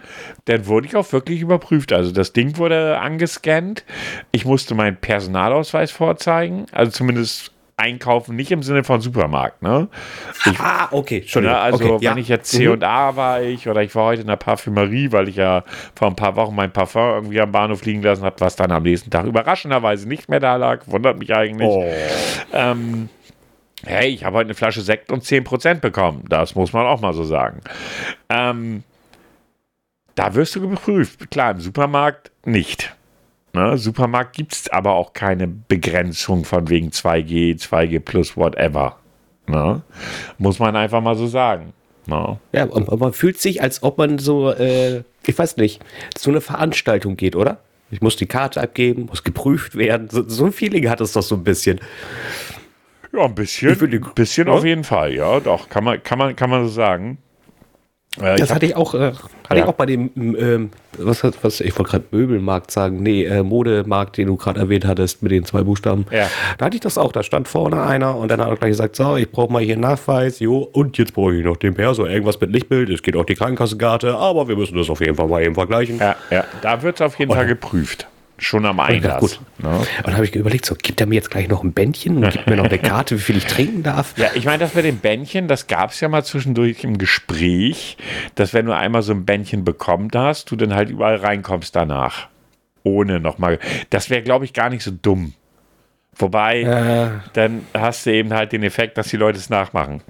dann wurde ich auch wirklich überprüft. Also das Ding wurde angescannt. Ich musste meinen Personalausweis vorzeigen, also zumindest einkaufen, nicht im Sinne von Supermarkt, ne? ah, okay, Entschuldigung. Ne, also okay, ja. wenn ich jetzt Mhm. C&A war ich oder ich war heute in der Parfümerie, weil ich ja vor ein paar Wochen mein Parfum irgendwie am Bahnhof liegen lassen habe, was dann am nächsten Tag überraschenderweise nicht mehr da lag, wundert mich eigentlich. Oh. Ähm, hey, ich habe heute eine Flasche Sekt und 10% bekommen. Das muss man auch mal so sagen. Ähm, da wirst du geprüft. Klar, im Supermarkt nicht. Ne? Supermarkt gibt es aber auch keine Begrenzung von wegen 2G, 2G plus whatever. Ne? Muss man einfach mal so sagen. Ne? Ja, und man fühlt sich, als ob man so, äh, ich weiß nicht, zu einer Veranstaltung geht, oder? Ich muss die Karte abgeben, muss geprüft werden. So, so ein Feeling hat es doch so ein bisschen. Ja, ein bisschen. Ein bisschen Ja? auf jeden Fall, ja, doch, kann man, kann man, kann man so sagen. Ich Das hab- hatte ich auch, äh, hatte Ja. ich auch bei dem, ähm, was, hat- was ich wollte gerade Möbelmarkt sagen, nee, äh, Modemarkt, den du gerade erwähnt hattest mit den zwei Buchstaben. Ja. Da hatte ich das auch, da stand vorne einer und dann hat er gleich gesagt, so, ich brauche mal hier einen Nachweis, jo, und jetzt brauche ich noch den Perso, irgendwas mit Lichtbild, es geht auch die Krankenkassenkarte, aber wir müssen das auf jeden Fall mal eben vergleichen. Ja, ja, da wird es auf jeden Fall geprüft. Schon am Einlass. gut. Ne? Und dann habe ich überlegt, so, gibt er mir jetzt gleich noch ein Bändchen und gibt mir noch eine Karte, wie viel ich trinken darf? Ja, ich meine, das mit dem Bändchen, das gab es ja mal zwischendurch im Gespräch, dass wenn du einmal so ein Bändchen bekommen hast, du dann halt überall reinkommst danach. Ohne nochmal. Das wäre, glaube ich, gar nicht so dumm. Wobei, Äh, dann hast du eben halt den Effekt, dass die Leute es nachmachen.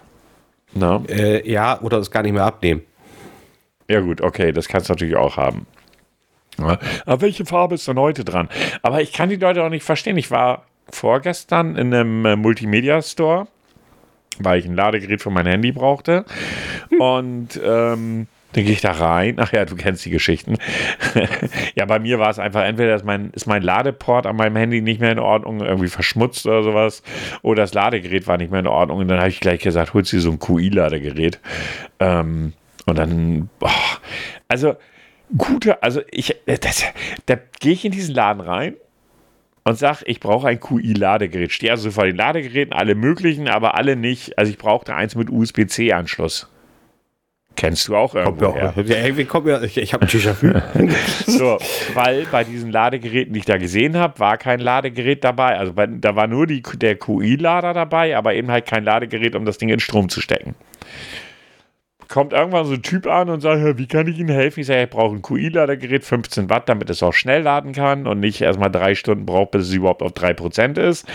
Ne? äh, ja, oder es gar nicht mehr abnehmen. Ja, gut, okay, das kannst du natürlich auch haben. Aber welche Farbe ist denn heute dran? Aber ich kann die Leute auch nicht verstehen. Ich war vorgestern in einem äh, Multimedia-Store weil ich ein Ladegerät für mein Handy brauchte. Und ähm, dann gehe ich da rein. Ach ja, du kennst die Geschichten. (laughs) ja, bei mir war es einfach, entweder ist mein, ist mein Ladeport an meinem Handy nicht mehr in Ordnung, irgendwie verschmutzt oder sowas, oder das Ladegerät war nicht mehr in Ordnung. Und dann habe ich gleich gesagt, holst du so ein QI-Ladegerät. Ähm, und dann, boah, also gute, also ich, das, da gehe ich in diesen Laden rein und sage, ich brauche ein QI-Ladegerät. Stehe also vor den Ladegeräten, alle möglichen, aber alle nicht. Also ich brauchte eins mit USB-C-Anschluss. Kennst du auch irgendwo her. Ja, irgendwie kommt ja, ich, ich habe ein Déjà-vu. (laughs) So, weil bei diesen Ladegeräten, die ich da gesehen habe, war kein Ladegerät dabei. Also bei, da war nur die, der QI-Lader dabei, aber eben halt kein Ladegerät, um das Ding in Strom zu stecken. Kommt irgendwann so ein Typ an und sagt, "Ja, wie kann ich Ihnen helfen? Ich sage, ich brauche ein QI-Ladegerät, 15 Watt, damit es auch schnell laden kann und nicht erstmal drei Stunden braucht, bis es überhaupt auf 3% ist.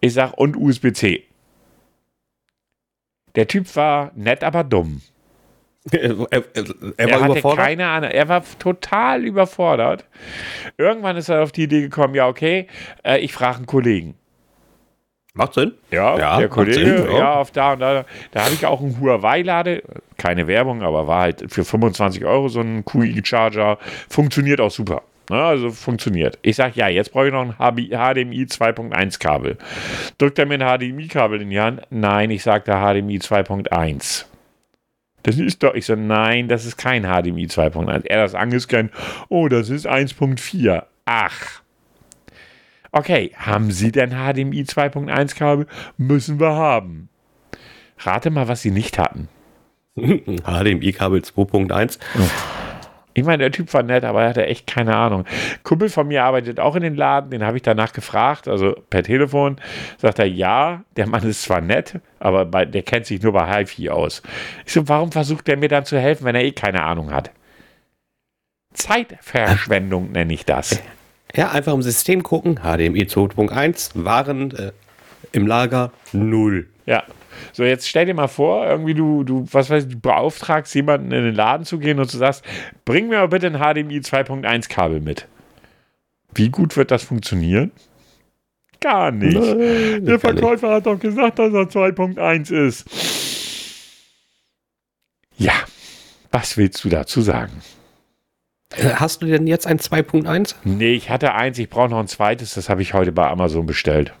Ich sage, und USB-C. Der Typ war nett, aber dumm. er, er, er Er war hatte überfordert. keine Ahnung. Er war total überfordert. Irgendwann ist er auf die Idee gekommen, ja, okay, äh, ich frage einen Kollegen. Macht Sinn. Ja, Ja, der Kollege, Sinn, ja. ja. auf da und da. Da habe ich auch einen Huawei-Lade, keine Werbung, aber war halt für 25 Euro so ein QI-Charger. Funktioniert auch super. Ne, also funktioniert. Ich sage, ja, jetzt brauche ich noch ein HDMI 2.1 Kabel. Drückt er mir ein HDMI-Kabel in die Hand? Nein, ich sage da HDMI 2.1. Das ist doch, ich so, nein, das ist kein HDMI 2.1. Er hat das angescannt, oh, das ist 1.4. Ach. Okay, haben Sie denn HDMI 2.1 Kabel? Müssen wir haben. Rate mal, was Sie nicht hatten. (laughs) HDMI-Kabel 2.1. Ich meine, der Typ war nett, aber er hatte echt keine Ahnung. Kumpel von mir arbeitet auch in den Laden, den habe ich danach gefragt, also per Telefon. Sagt er, ja, der Mann ist zwar nett, aber bei, der kennt sich nur bei HiFi aus. Ich so, warum versucht der mir dann zu helfen, wenn er eh keine Ahnung hat? Zeitverschwendung nenne ich das. Ja, einfach im System gucken. HDMI 2.1. Waren äh, im Lager null. Ja. So, jetzt stell dir mal vor, irgendwie du, du, was weiß ich, du beauftragst jemanden in den Laden zu gehen und du sagst, bring mir mal bitte ein HDMI 2.1 Kabel mit. Wie gut wird das funktionieren? Gar nicht. Der gar Verkäufer hat doch gesagt, dass er 2.1 ist. Ja, was willst du dazu sagen? Äh, Hast du denn jetzt ein 2.1? Nee, ich hatte eins, ich brauche noch ein zweites, das habe ich heute bei Amazon bestellt.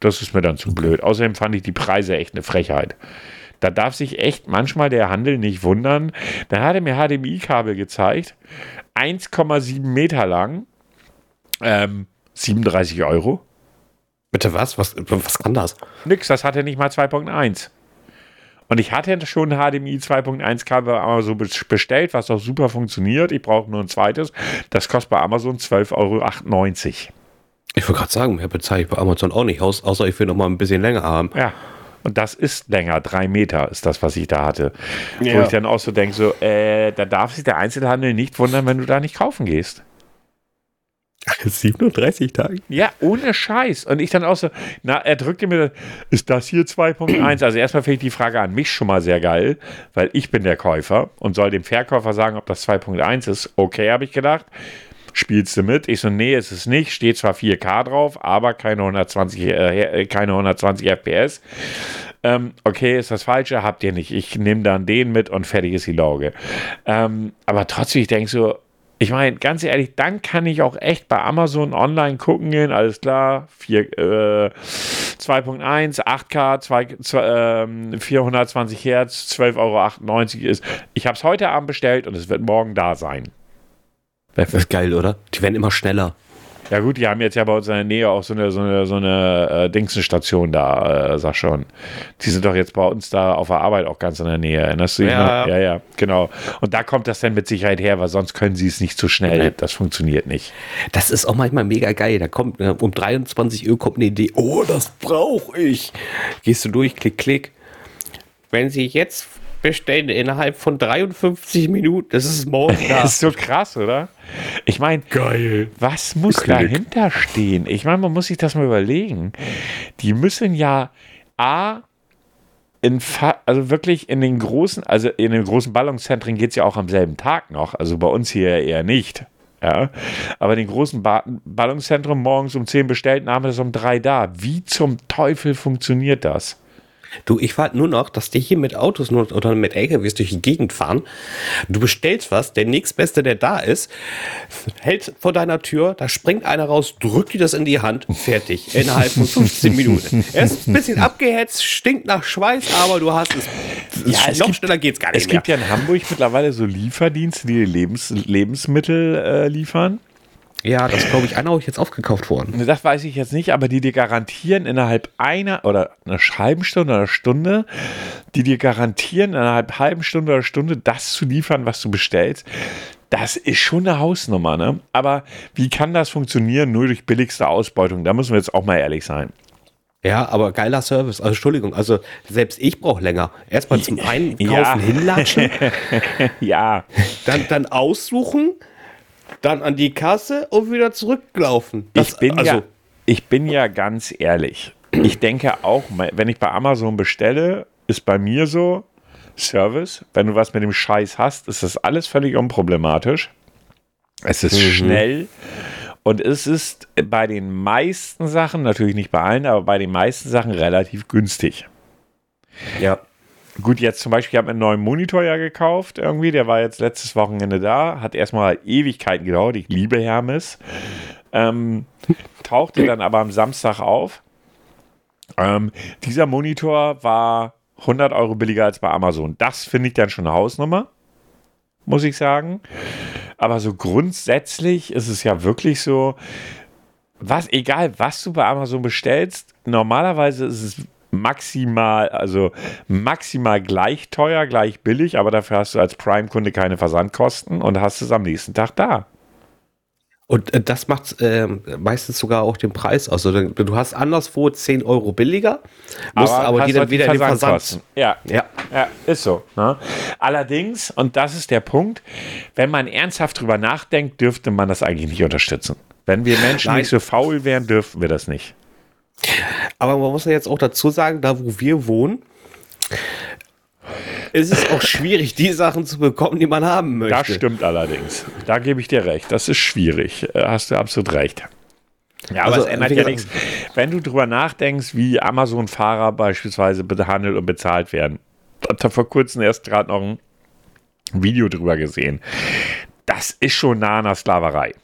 Das ist mir dann zu blöd. Außerdem fand ich die Preise echt eine Frechheit. Da darf sich echt manchmal der Handel nicht wundern. Dann hat er mir HDMI-Kabel gezeigt, 1,7 Meter lang, ähm, 37 Euro. Bitte was? Was, was kann das? Nix, das hatte nicht mal 2.1. Und ich hatte schon ein HDMI 2.1 Kabel bei Amazon be- bestellt, was auch super funktioniert. Ich brauche nur ein zweites. Das kostet bei Amazon 12,98 Euro. Ich wollte gerade sagen, mehr bezahle ich bei Amazon auch nicht aus, außer ich will noch mal ein bisschen länger haben. Ja. Und das ist länger, drei Meter ist das, was ich da hatte. Wo Ja. ich dann auch so denke, so, äh, da darf sich der Einzelhandel nicht wundern, wenn du da nicht kaufen gehst. (laughs) 37 Tage? Ja, ohne Scheiß. Und ich dann auch so, na, er drückte mir, ist das hier 2.1? Also erstmal finde ich die Frage an mich schon mal sehr geil, weil ich bin der Käufer und soll dem Verkäufer sagen, ob das 2.1 ist. Okay, habe ich gedacht. Spielst du mit? Ich so, nee, ist es nicht. Steht zwar 4K drauf, aber keine 120, äh, keine 120 FPS. Ähm, okay, ist das Falsche, habt ihr nicht. Ich nehme dann den mit und fertig ist die Lauge. Ähm, aber trotzdem, ich denke so, ich meine, ganz ehrlich, dann kann ich auch echt bei Amazon online gucken gehen, alles klar, 4, äh, 2.1, 8K, 2, zwei, ähm, 420 Hertz, 12,98 Euro ist. Ich habe es heute Abend bestellt und es wird morgen da sein. Das ist geil, oder? Die werden immer schneller. Ja gut, die haben jetzt ja bei uns in der Nähe auch so eine, so eine, so eine äh, Dingsenstation da, äh, sag schon. Die sind doch jetzt bei uns da auf der Arbeit auch ganz in der Nähe. Erinnerst du dich Ja. noch? Ja, ja, genau. Und da kommt das dann mit Sicherheit her, weil sonst können sie es nicht so schnell. Das funktioniert nicht. Das ist auch manchmal mega geil. Da kommt äh, um 23 Uhr kommt eine Idee. Oh, das brauche ich. Gehst du durch, klick, klick. Wenn Sie jetzt bestellen innerhalb von 53 Minuten, das ist morgen da. (laughs) Das ist so krass, oder? Ich meine, geil. was muss Glück. dahinter stehen? Ich meine, man muss sich das mal überlegen. Die müssen ja A, in also wirklich in den großen, also in den großen Ballungszentren geht es ja auch am selben Tag noch, also bei uns hier eher nicht. Ja, aber in den großen ba Ballungszentren morgens um 10 bestellt, ist um 3 da. Wie zum Teufel funktioniert das? Du, ich warte nur noch, dass die hier mit Autos nur, oder mit LKWs durch die Gegend fahren. Du bestellst was, der nächstbeste, der da ist, hält vor deiner Tür, da springt einer raus, drückt dir das in die Hand, fertig. Innerhalb von 15 (laughs) Minuten. Er ist ein bisschen abgehetzt, stinkt nach Schweiß, aber du hast es. Ja, es noch gibt- schneller geht's gar nicht Es mehr. gibt ja in Hamburg mittlerweile so Lieferdienste, die Lebens Lebensmittel äh, liefern. Ja, das glaube ich, einer auch jetzt aufgekauft worden. Das weiß ich jetzt nicht, aber die dir garantieren innerhalb einer oder einer halben Stunde oder einer Stunde, die dir garantieren innerhalb halben Stunde oder Stunde das zu liefern, was du bestellst. Das ist schon eine Hausnummer, ne? Aber wie kann das funktionieren? Nur durch billigste Ausbeutung. Da müssen wir jetzt auch mal ehrlich sein. Ja, aber geiler Service. Also Entschuldigung, also selbst ich brauche länger. Erstmal zum (laughs) Einkaufen Ja. hinlatschen, (laughs) Ja, dann, dann aussuchen, dann an die Kasse und wieder zurücklaufen. Das, ich bin, also, ja, ich bin ja ganz ehrlich. Ich denke auch, wenn ich bei Amazon bestelle, ist bei mir so Service. Wenn du was mit dem Scheiß hast, ist das alles völlig unproblematisch. Es ist schnell und es ist bei den meisten Sachen, natürlich nicht bei allen, aber bei den meisten Sachen relativ günstig. ja. Gut, jetzt zum Beispiel, ich habe einen neuen Monitor ja gekauft irgendwie, der war jetzt letztes Wochenende da, hat erstmal Ewigkeiten gedauert, ich liebe Hermes, ähm, (laughs) tauchte dann aber am Samstag auf. Ähm, dieser Monitor war 100 Euro billiger als bei Amazon. Das finde ich dann schon eine Hausnummer, muss ich sagen. Aber so grundsätzlich ist es ja wirklich so, was, egal was du bei Amazon bestellst, normalerweise ist es maximal, also maximal gleich teuer, gleich billig, aber dafür hast du als Prime-Kunde keine Versandkosten und hast es am nächsten Tag da. Und äh, das macht ähm, meistens sogar auch den Preis aus. Also, du hast anderswo 10 Euro billiger, musst aber, hast die dann halt wieder in den Versand. Ja. Ja. Ja, ist so. Ne? Allerdings, und das ist der Punkt, wenn man ernsthaft drüber nachdenkt, dürfte man das eigentlich nicht unterstützen. Wenn wir Menschen Nein. nicht so faul wären, dürften wir das nicht. Aber man muss ja jetzt auch dazu sagen, da wo wir wohnen, ist es auch schwierig, die Sachen zu bekommen, die man haben möchte. Das stimmt allerdings. Da gebe ich dir recht. Das ist schwierig. Äh, Hast du absolut recht. Ja, aber Also, es ändert ja nichts. Wenn du drüber nachdenkst, wie Amazon-Fahrer beispielsweise behandelt und bezahlt werden. Ich habe da vor kurzem erst gerade noch ein Video drüber gesehen. Das ist schon nah an der Sklaverei.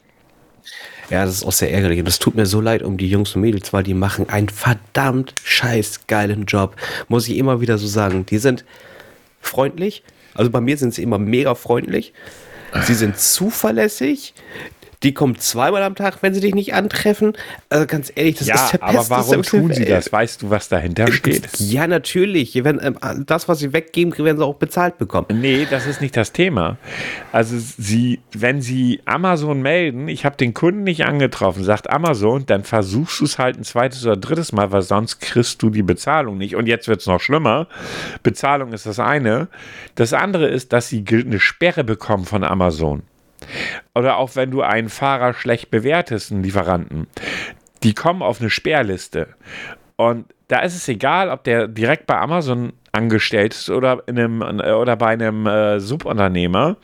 Ja, das ist auch sehr ärgerlich. Und es tut mir so leid um die Jungs und Mädels, weil die machen einen verdammt scheiß geilen Job. Muss ich immer wieder so sagen. Die sind freundlich. Also bei mir sind sie immer mega freundlich. Sie sind zuverlässig. Die kommen zweimal am Tag, wenn sie dich nicht antreffen. Also ganz ehrlich, das Ja, ist der aber beste warum tun sie das? Weißt du, was dahinter steht? Ja, natürlich. Wenn, ähm, das, was sie weggeben, werden sie auch bezahlt bekommen. Nee, das ist nicht das Thema. Also sie, wenn sie Amazon melden, ich habe den Kunden nicht angetroffen, sagt Amazon, dann versuchst du es halt ein zweites oder drittes Mal, weil sonst kriegst du die Bezahlung nicht. Und jetzt wird es noch schlimmer. Bezahlung ist das eine. Das andere ist, dass sie eine Sperre bekommen von Amazon. Oder auch wenn du einen Fahrer schlecht bewertest, einen Lieferanten, die kommen auf eine Sperrliste. Und da ist es egal, ob der direkt bei Amazon angestellt ist oder, in einem, oder bei einem äh, Subunternehmer.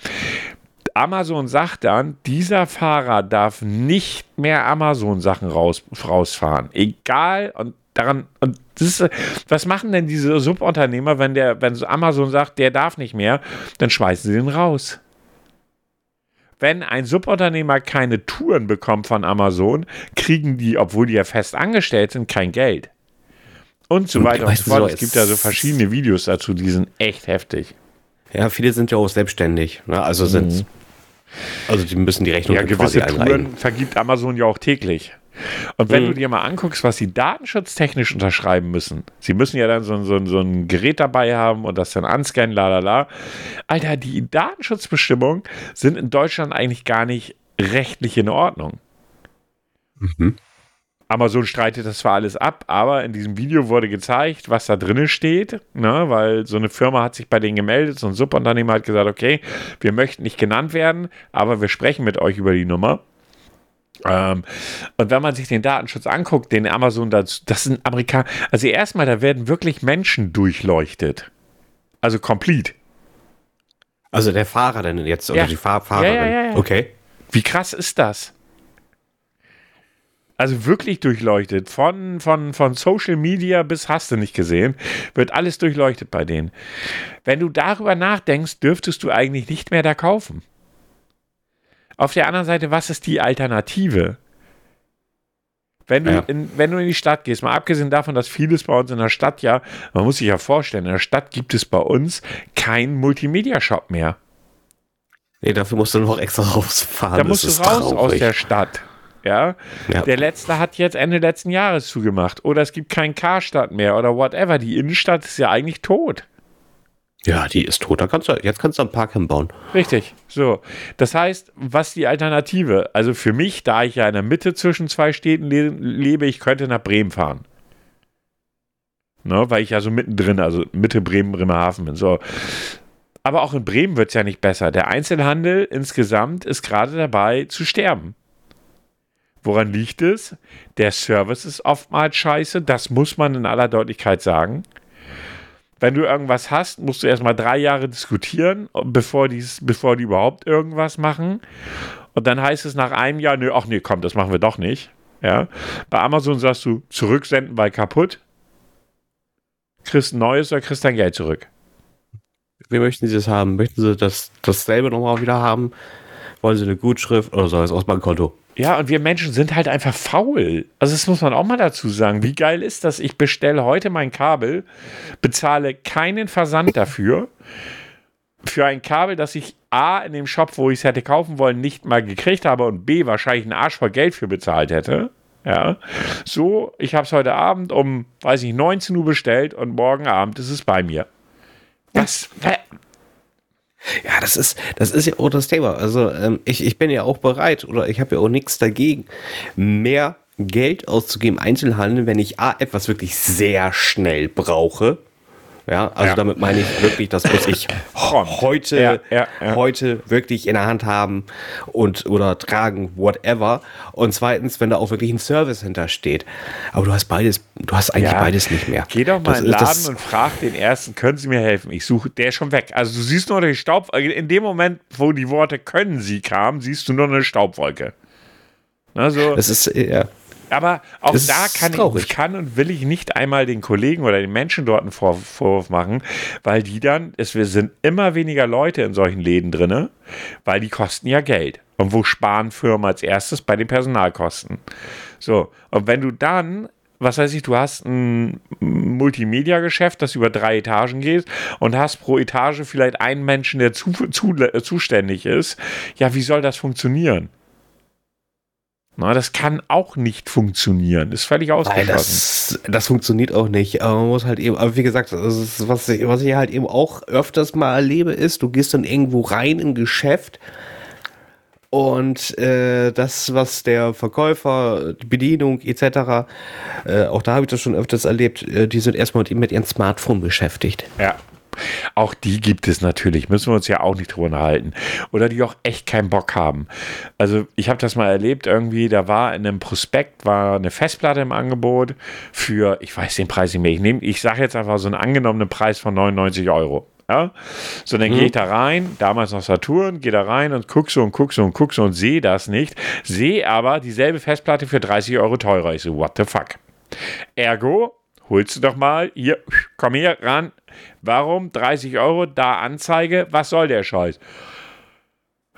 Amazon sagt dann, dieser Fahrer darf nicht mehr Amazon-Sachen raus, rausfahren. Egal, und daran, und ist, was machen denn diese Subunternehmer, wenn der, wenn Amazon sagt, der darf nicht mehr, dann schmeißen sie den raus. Wenn ein Subunternehmer keine Touren bekommt von Amazon, kriegen die, obwohl die ja fest angestellt sind, kein Geld. Und so weiter und so fort. Es gibt da so verschiedene Videos dazu, die sind echt heftig. Ja, viele sind ja auch selbstständig. Ne? Also sind also die müssen die Rechnung Ja, gewisse. Touren vergibt Amazon ja auch täglich. Und wenn Mhm. du dir mal anguckst, was sie datenschutztechnisch unterschreiben müssen, sie müssen ja dann so, ein- so, so ein Gerät dabei haben und das dann anscannen, la la la. Alter, die Datenschutzbestimmungen sind in Deutschland eigentlich gar nicht rechtlich in Ordnung. Mhm. Amazon streitet das zwar alles ab, aber in diesem Video wurde gezeigt, was da drinnen steht, ne, weil so eine Firma hat sich bei denen gemeldet, so ein Subunternehmer hat gesagt, okay, wir möchten nicht genannt werden, aber wir sprechen mit euch über die Nummer. Ähm, und wenn man sich den Datenschutz anguckt, den Amazon dazu, das sind Amerikaner, also erstmal, da werden wirklich Menschen durchleuchtet. Also complete. Also der Fahrer denn jetzt, oder Ja. die Fahr Fahrerin. Ja, ja, ja, ja. Okay. Wie krass ist das? Also wirklich durchleuchtet. Von, von, von Social Media bis hast du nicht gesehen, wird alles durchleuchtet bei denen. Wenn du darüber nachdenkst, dürftest du eigentlich nicht mehr da kaufen. Auf der anderen Seite, was ist die Alternative? Wenn du, Ja. in, wenn du in die Stadt gehst, mal abgesehen davon, dass vieles bei uns in der Stadt ja, man muss sich ja vorstellen, in der Stadt gibt es bei uns keinen Multimedia-Shop mehr. Nee, dafür musst du noch extra rausfahren. Da Das musst du ist raus aus traurig. der Stadt. Ja? Ja. Der letzte hat jetzt Ende letzten Jahres zugemacht. Oder es gibt kein Karstadt mehr oder whatever. Die Innenstadt ist ja eigentlich tot. Ja, die ist tot. Da kannst du, jetzt kannst du einen Park hinbauen. Richtig. So. Das heißt, was die Alternative? Also für mich, da ich ja in der Mitte zwischen zwei Städten le lebe, ich könnte nach Bremen fahren. Ne, weil ich ja so mittendrin, also Mitte Bremen, Bremerhaven bin. So. Aber auch in Bremen wird es ja nicht besser. Der Einzelhandel insgesamt ist gerade dabei zu sterben. Woran liegt es? Der Service ist oftmals scheiße, das muss man in aller Deutlichkeit sagen. Wenn du irgendwas hast, musst du erstmal drei Jahre diskutieren, bevor, die's, bevor die überhaupt irgendwas machen. Und dann heißt es nach einem Jahr, nö, ach nee, komm, das machen wir doch nicht. Ja. Bei Amazon sagst du, zurücksenden, weil kaputt. Kriegst ein neues oder kriegst dein Geld zurück. Wie möchten Sie das haben? Möchten Sie das, dasselbe nochmal wieder haben? Wollen Sie eine Gutschrift oder soll es aus meinem Konto? Ja, und wir Menschen sind halt einfach faul. Also das muss man auch mal dazu sagen. Wie geil ist das? Ich bestelle heute mein Kabel, bezahle keinen Versand dafür. Für ein Kabel, das ich A, in dem Shop, wo ich es hätte kaufen wollen, nicht mal gekriegt habe und B, wahrscheinlich einen Arsch voll Geld für bezahlt hätte. Ja, so, ich habe es heute Abend um, weiß ich, 19 Uhr bestellt und morgen Abend ist es bei mir. Was? Ja, das ist, das ist ja auch das Thema. Also ähm, ich, ich bin ja auch bereit oder ich habe ja auch nichts dagegen, mehr Geld auszugeben, Einzelhandel, wenn ich A, etwas wirklich sehr schnell brauche. Ja, also Ja. damit meine ich wirklich, das muss ich (laughs) heute, Ja, ja, heute wirklich in der Hand haben und oder tragen, whatever. Und zweitens, wenn da auch wirklich ein Service hintersteht. Aber du hast beides, du hast eigentlich beides nicht mehr. Geh doch mal Das in den Laden das- und frag den ersten, können Sie mir helfen? Ich suche, der ist schon weg. Also du siehst nur den Staub, in dem Moment, wo die Worte können Sie kamen, siehst du nur eine Staubwolke. Also, Das ist, ja. Aber auch das da kann ich, kann und will ich nicht einmal den Kollegen oder den Menschen dort einen Vor Vorwurf machen, weil die dann, es wir sind immer weniger Leute in solchen Läden drinne, weil die kosten ja Geld. Und wo sparen Firmen als erstes? Bei den Personalkosten. So, und wenn du dann, was weiß ich, du hast ein Multimedia-Geschäft, das über drei Etagen geht und hast pro Etage vielleicht einen Menschen, der zu, zu, äh, zuständig ist, ja, wie soll das funktionieren? Na, das kann auch nicht funktionieren. Ist völlig Nein, ausgeschlossen. das, das funktioniert auch nicht. Aber man muss halt eben, aber wie gesagt, ist, was, ich, was ich halt eben auch öfters mal erlebe, ist, du gehst dann irgendwo rein in ein Geschäft und äh, das, was der Verkäufer, die Bedienung etc., äh, auch da habe ich das schon öfters erlebt, äh, die sind erstmal mit, mit ihrem Smartphone beschäftigt. Ja. Auch die gibt es natürlich, müssen wir uns ja auch nicht drüber unterhalten. Oder die auch echt keinen Bock haben. Also ich habe das mal erlebt, irgendwie, da war in einem Prospekt war eine Festplatte im Angebot für, ich weiß den Preis nicht mehr, ich, nehm- ich sage jetzt einfach so einen angenommenen Preis von 99 Euro. Ja? So, dann gehe ich da rein, damals noch Saturn, gehe da rein und guck so und guck so und guck so und sehe das nicht, sehe aber dieselbe Festplatte für 30 Euro teurer. Ich so, what the fuck? Ergo, holst du doch mal, hier, komm hier ran. Warum 30 Euro, da Anzeige? Was soll der Scheiß?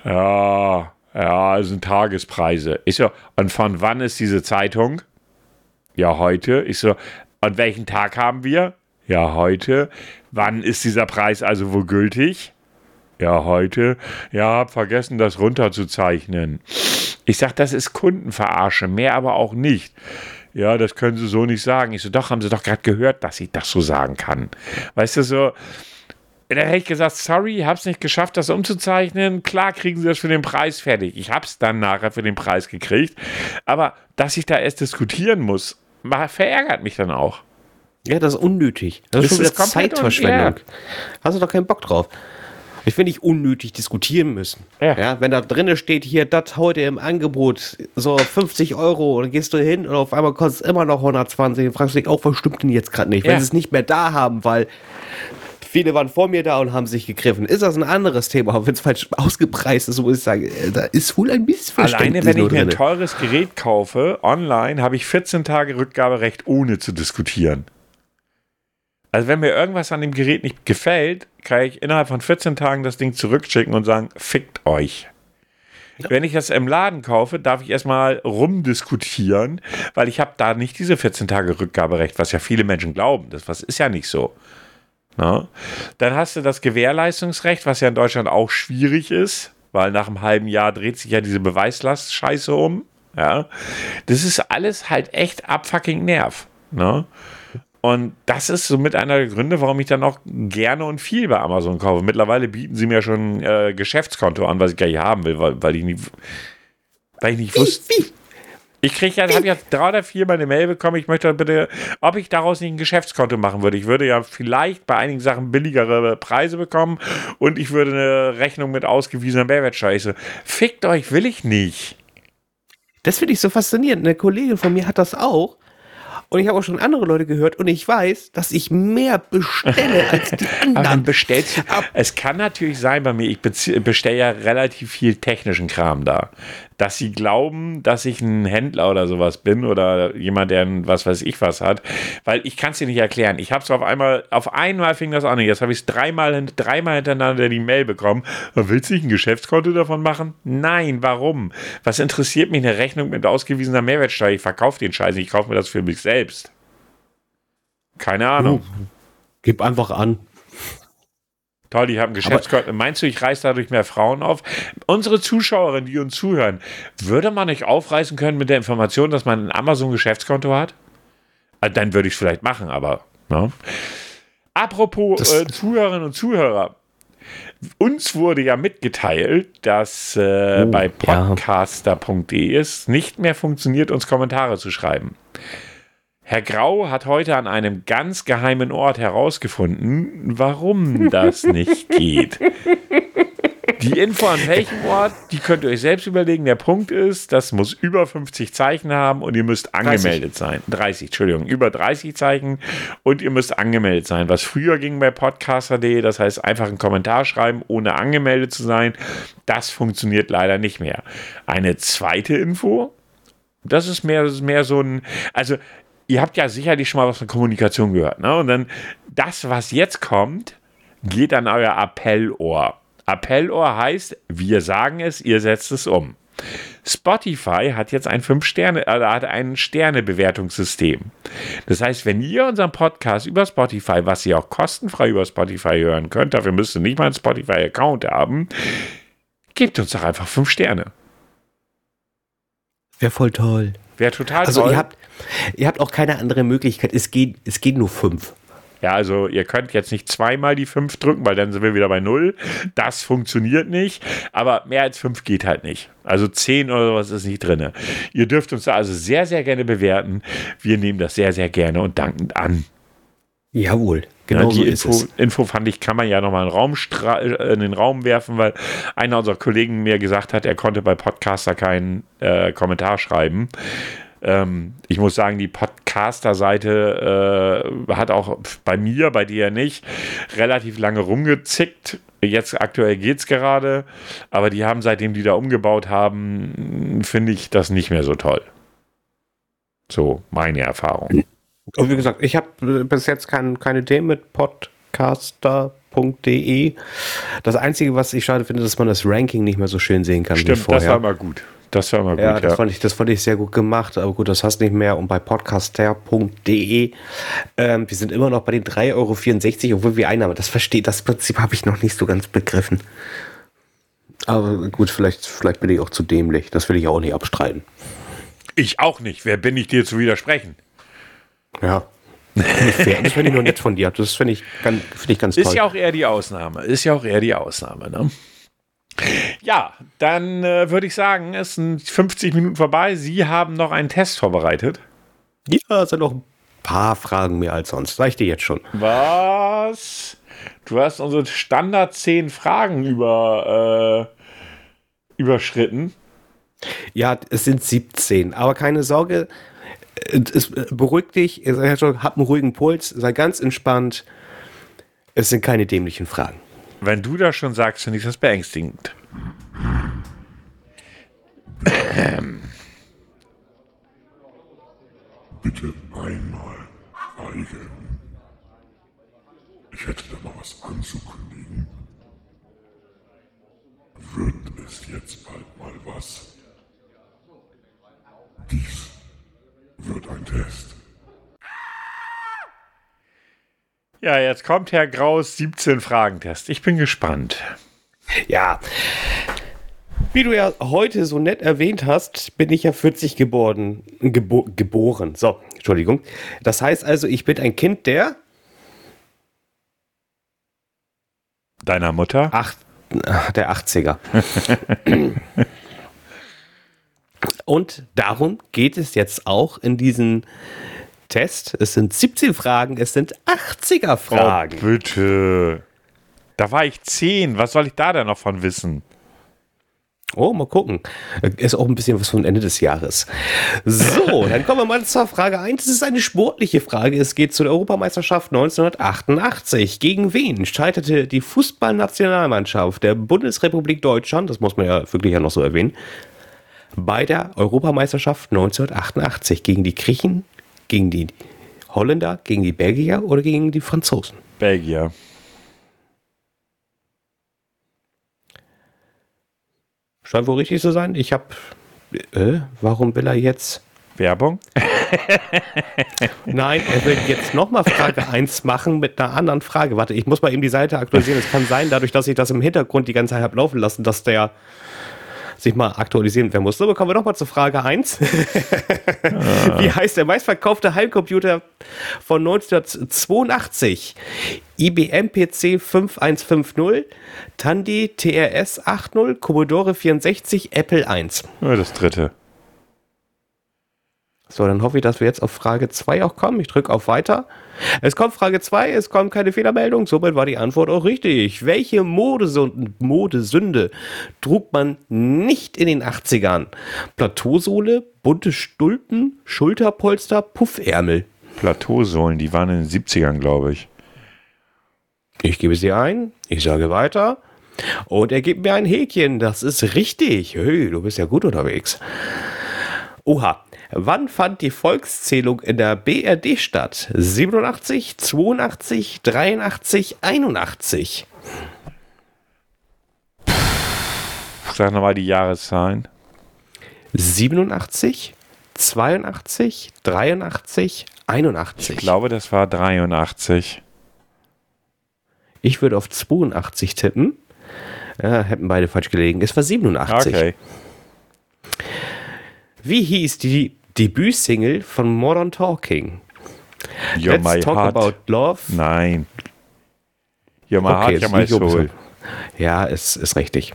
Ja, ja, es sind Tagespreise. Ich so, und von wann ist diese Zeitung? Ja, heute. Ich so, und welchen Tag haben wir? Ja, heute. Wann ist dieser Preis also wohl gültig? Ja, heute. Ja, hab vergessen, das runterzuzeichnen. Ich sag, das ist Kundenverarsche, mehr aber auch nicht. Ja, das können Sie so nicht sagen. Ich so, doch, haben Sie doch gerade gehört, dass ich das so sagen kann. Weißt du, so, da hätte ich gesagt, sorry, hab's nicht geschafft, das umzuzeichnen. Klar kriegen Sie das für den Preis fertig. Ich hab's dann nachher für den Preis gekriegt. Aber dass ich da erst diskutieren muss, verärgert mich dann auch. Ja, das ist unnötig. Das ist Das schon ist wieder komplett Zeitverschwendung. un- Hast du doch keinen Bock drauf. Ich will nicht unnötig diskutieren müssen. Ja. wenn da drinnen steht, hier, das heute im Angebot, so 50 Euro, und dann gehst du hin und auf einmal kostet es immer noch 120 und fragst dich auch, was stimmt denn jetzt gerade nicht? Wenn Ja. sie es nicht mehr da haben, weil viele waren vor mir da und haben sich gegriffen. Ist das ein anderes Thema? Aber wenn es falsch ausgepreist ist, muss ich sagen, äh, da ist wohl ein Missverständnis. Alleine, wenn ich mir ein teures Gerät kaufe, online, habe ich 14 Tage Rückgaberecht, ohne zu diskutieren. Also wenn mir irgendwas an dem Gerät nicht gefällt, kann ich innerhalb von 14 Tagen das Ding zurückschicken und sagen, fickt euch. Wenn ich das im Laden kaufe, darf ich erstmal rumdiskutieren, weil ich habe da nicht diese 14 Tage Rückgaberecht, was ja viele Menschen glauben. Das was ist ja nicht so. Na? Dann hast du das Gewährleistungsrecht, was ja in Deutschland auch schwierig ist, weil nach einem halben Jahr dreht sich ja diese Beweislast-Scheiße um. Ja? Das ist alles halt echt abfucking Nerv. Ne? Und das ist somit einer der Gründe, warum ich dann auch gerne und viel bei Amazon kaufe. Mittlerweile bieten sie mir schon äh, Geschäftskonto an, was ich gar nicht haben will, weil, weil ich nicht, weil ich nicht wusste. Ich kriege ja, habe ja drei oder vier mal eine Mail bekommen, ich möchte bitte, ob ich daraus nicht ein Geschäftskonto machen würde. Ich würde ja vielleicht bei einigen Sachen billigere Preise bekommen und ich würde eine Rechnung mit ausgewiesener so, fickt euch, will ich nicht. Das finde ich so faszinierend. Eine Kollegin von mir hat das auch. Und ich habe auch schon andere Leute gehört und ich weiß, dass ich mehr bestelle (laughs) als die anderen. bestellst du. Es kann natürlich sein bei mir, ich bestelle ja relativ viel technischen Kram da. Dass sie glauben, dass ich ein Händler oder sowas bin oder jemand, der ein was weiß ich was hat. Weil ich kann es dir nicht erklären. Ich habe es auf einmal, auf einmal fing das an. Jetzt habe ich es dreimal, dreimal hintereinander die Mail bekommen. Willst du nicht ein Geschäftskonto davon machen? Nein, warum? Was interessiert mich eine Rechnung mit ausgewiesener Mehrwertsteuer? Ich verkaufe den Scheiß, ich kaufe mir das für mich selbst. Keine Ahnung. Gib einfach an. Toll, ich habe ein Geschäftskonto. Meinst du, ich reiße dadurch mehr Frauen auf? Unsere Zuschauerinnen, die uns zuhören, würde man nicht aufreißen können mit der Information, dass man ein Amazon-Geschäftskonto hat? Also dann würde ich es vielleicht machen, aber. Ne? Apropos äh, Zuhörerinnen und Zuhörer. Uns wurde ja mitgeteilt, dass äh, Oh, bei ja. podcaster.de es nicht mehr funktioniert, uns Kommentare zu schreiben. Herr Grau hat heute an einem ganz geheimen Ort herausgefunden, warum das (laughs) nicht geht. Die Info an welchem Ort, die könnt ihr euch selbst überlegen. Der Punkt ist, das muss über 50 Zeichen haben und ihr müsst angemeldet sein. 30, Entschuldigung, über 30 Zeichen und ihr müsst angemeldet sein. Was früher ging bei podcaster.de, das heißt einfach einen Kommentar schreiben, ohne angemeldet zu sein, das funktioniert leider nicht mehr. Eine zweite Info, das ist mehr, das ist mehr so ein, also ihr habt ja sicherlich schon mal was von Kommunikation gehört, ne? Und dann das, was jetzt kommt, geht an euer Appellohr. Appellohr heißt, wir sagen es, ihr setzt es um. Spotify hat jetzt ein 5 Sterne, äh, hat ein Sternebewertungssystem. Das heißt, wenn ihr unseren Podcast über Spotify, was ihr auch kostenfrei über Spotify hören könnt, dafür müsst ihr nicht mal einen Spotify-Account haben, gebt uns doch einfach 5 Sterne. Wäre voll toll. Wäre total Also toll. ihr habt, ihr habt auch keine andere Möglichkeit. Es geht, es geht nur fünf. Ja, also ihr könnt jetzt nicht zweimal die 5 drücken, weil dann sind wir wieder bei 0. Das funktioniert nicht. Aber mehr als 5 geht halt nicht. Also 10 oder sowas ist nicht drin. Ihr dürft uns da also sehr, sehr gerne bewerten. Wir nehmen das sehr, sehr gerne und dankend an. Jawohl, Ja, genau die so Info. Info fand ich, kann man ja nochmal in, den Raum stra- äh, in den Raum werfen, weil einer unserer Kollegen mir gesagt hat, er konnte bei Podcaster keinen äh, Kommentar schreiben. Ähm, ich muss sagen, die Podcaster-Seite äh, hat auch bei mir, bei dir nicht, relativ lange rumgezickt. Jetzt aktuell geht es gerade, aber die haben, seitdem die da umgebaut haben, finde ich das nicht mehr so toll. So, meine Erfahrung. Und wie gesagt, ich habe bis jetzt kein, keine Themen mit podcaster.de. Das Einzige, was ich schade finde, dass man das Ranking nicht mehr so schön sehen kann wie Stimmt, das vorher. war mal gut. Das war mal gut. ja, das, Fand ich, das fand ich sehr gut gemacht, aber gut, das hast nicht mehr. Und bei podcaster.de, ähm, wir sind immer noch bei den 3,64 Euro, obwohl wir Einnahme, das versteht, das Prinzip habe ich noch nicht so ganz begriffen. Aber gut, vielleicht, vielleicht bin ich auch zu dämlich. Das will ich auch nicht abstreiten. Ich auch nicht. Wer bin ich dir zu widersprechen? Ja. Das finde ich nur nett von dir. Das finde ich, ganz- finde ich ganz toll. Ist ja auch eher die Ausnahme. Ist ja auch eher die Ausnahme, ne? Ja, dann äh, würde ich sagen, es sind 50 Minuten vorbei. Sie haben noch einen Test vorbereitet. Ja, es sind noch ein paar Fragen mehr als sonst. Sag ich dir jetzt schon. Was? Du hast unsere Standard 10 Fragen über, äh, überschritten. Ja, es sind 17. Aber keine Sorge, es beruhigt dich. Habt einen ruhigen Puls, sei ganz entspannt. Es sind keine dämlichen Fragen. Wenn du das schon sagst, finde ich das beängstigend. Bitte einmal schweigen. Ich hätte da mal was anzukündigen. Wird es jetzt bald mal was? Dies wird ein Test. Ja, jetzt kommt Herr Graus 17 Fragentest. Ich bin gespannt. Ja. Wie du ja heute so nett erwähnt hast, bin ich ja 40 geboren. Gebo geboren. So, Entschuldigung. Das heißt also, ich bin ein Kind der Deiner Mutter? Acht, der 80er. (laughs) Und darum geht es jetzt auch in diesem Test. Es sind 17 Fragen, es sind 80er Fragen. Oh, bitte. Da war ich 10. Was soll ich da denn noch von wissen? Oh, mal gucken. Ist auch ein bisschen was von Ende des Jahres. So, (laughs) dann kommen wir mal zur Frage 1. Das ist eine sportliche Frage. Es geht zur Europameisterschaft 1988. Gegen wen scheiterte die Fußballnationalmannschaft der Bundesrepublik Deutschland, das muss man ja wirklich ja noch so erwähnen, bei der Europameisterschaft 1988? Gegen die Griechen, gegen die Holländer, gegen die Belgier oder gegen die Franzosen? Belgier. Scheint wohl richtig zu sein. Ich habe. Äh, warum will er jetzt. Werbung? Nein, er will jetzt nochmal Frage 1 machen mit einer anderen Frage. Warte, ich muss mal eben die Seite aktualisieren. Es kann sein, dadurch, dass ich das im Hintergrund die ganze Zeit habe laufen lassen, dass der sich mal aktualisieren werden muss. So, kommen wir nochmal zur Frage 1. (laughs) Wie heißt der meistverkaufte Heimcomputer von 1982? IBM PC 5150, Tandy TRS 80, Commodore 64, Apple 1. Ja, das dritte. So, dann hoffe ich, dass wir jetzt auf Frage 2 auch kommen. Ich drücke auf Weiter. Es kommt Frage 2, es kommt keine Fehlermeldung. Somit war die Antwort auch richtig. Welche Modesünde, Modesünde trug man nicht in den 80ern? Plateausohle, bunte Stulpen, Schulterpolster, Puffärmel. Plateausohlen, die waren in den 70ern, glaube ich. Ich gebe sie ein, ich sage weiter. Und er gibt mir ein Häkchen. Das ist richtig. Hey, du bist ja gut unterwegs. Oha. Wann fand die Volkszählung in der BRD statt? 87, 82, 83, 81? Sag nochmal die Jahreszahlen. 87, 82, 83, 81. Ich glaube, das war 83. Ich würde auf 82 tippen. Ja, hätten beide falsch gelegen. Es war 87. Okay. Wie hieß die Debütsingle von Modern Talking? You're Let's my talk heart. about love. Nein. You're my Okay, heart, you're my soul. Ja, ist, ist richtig.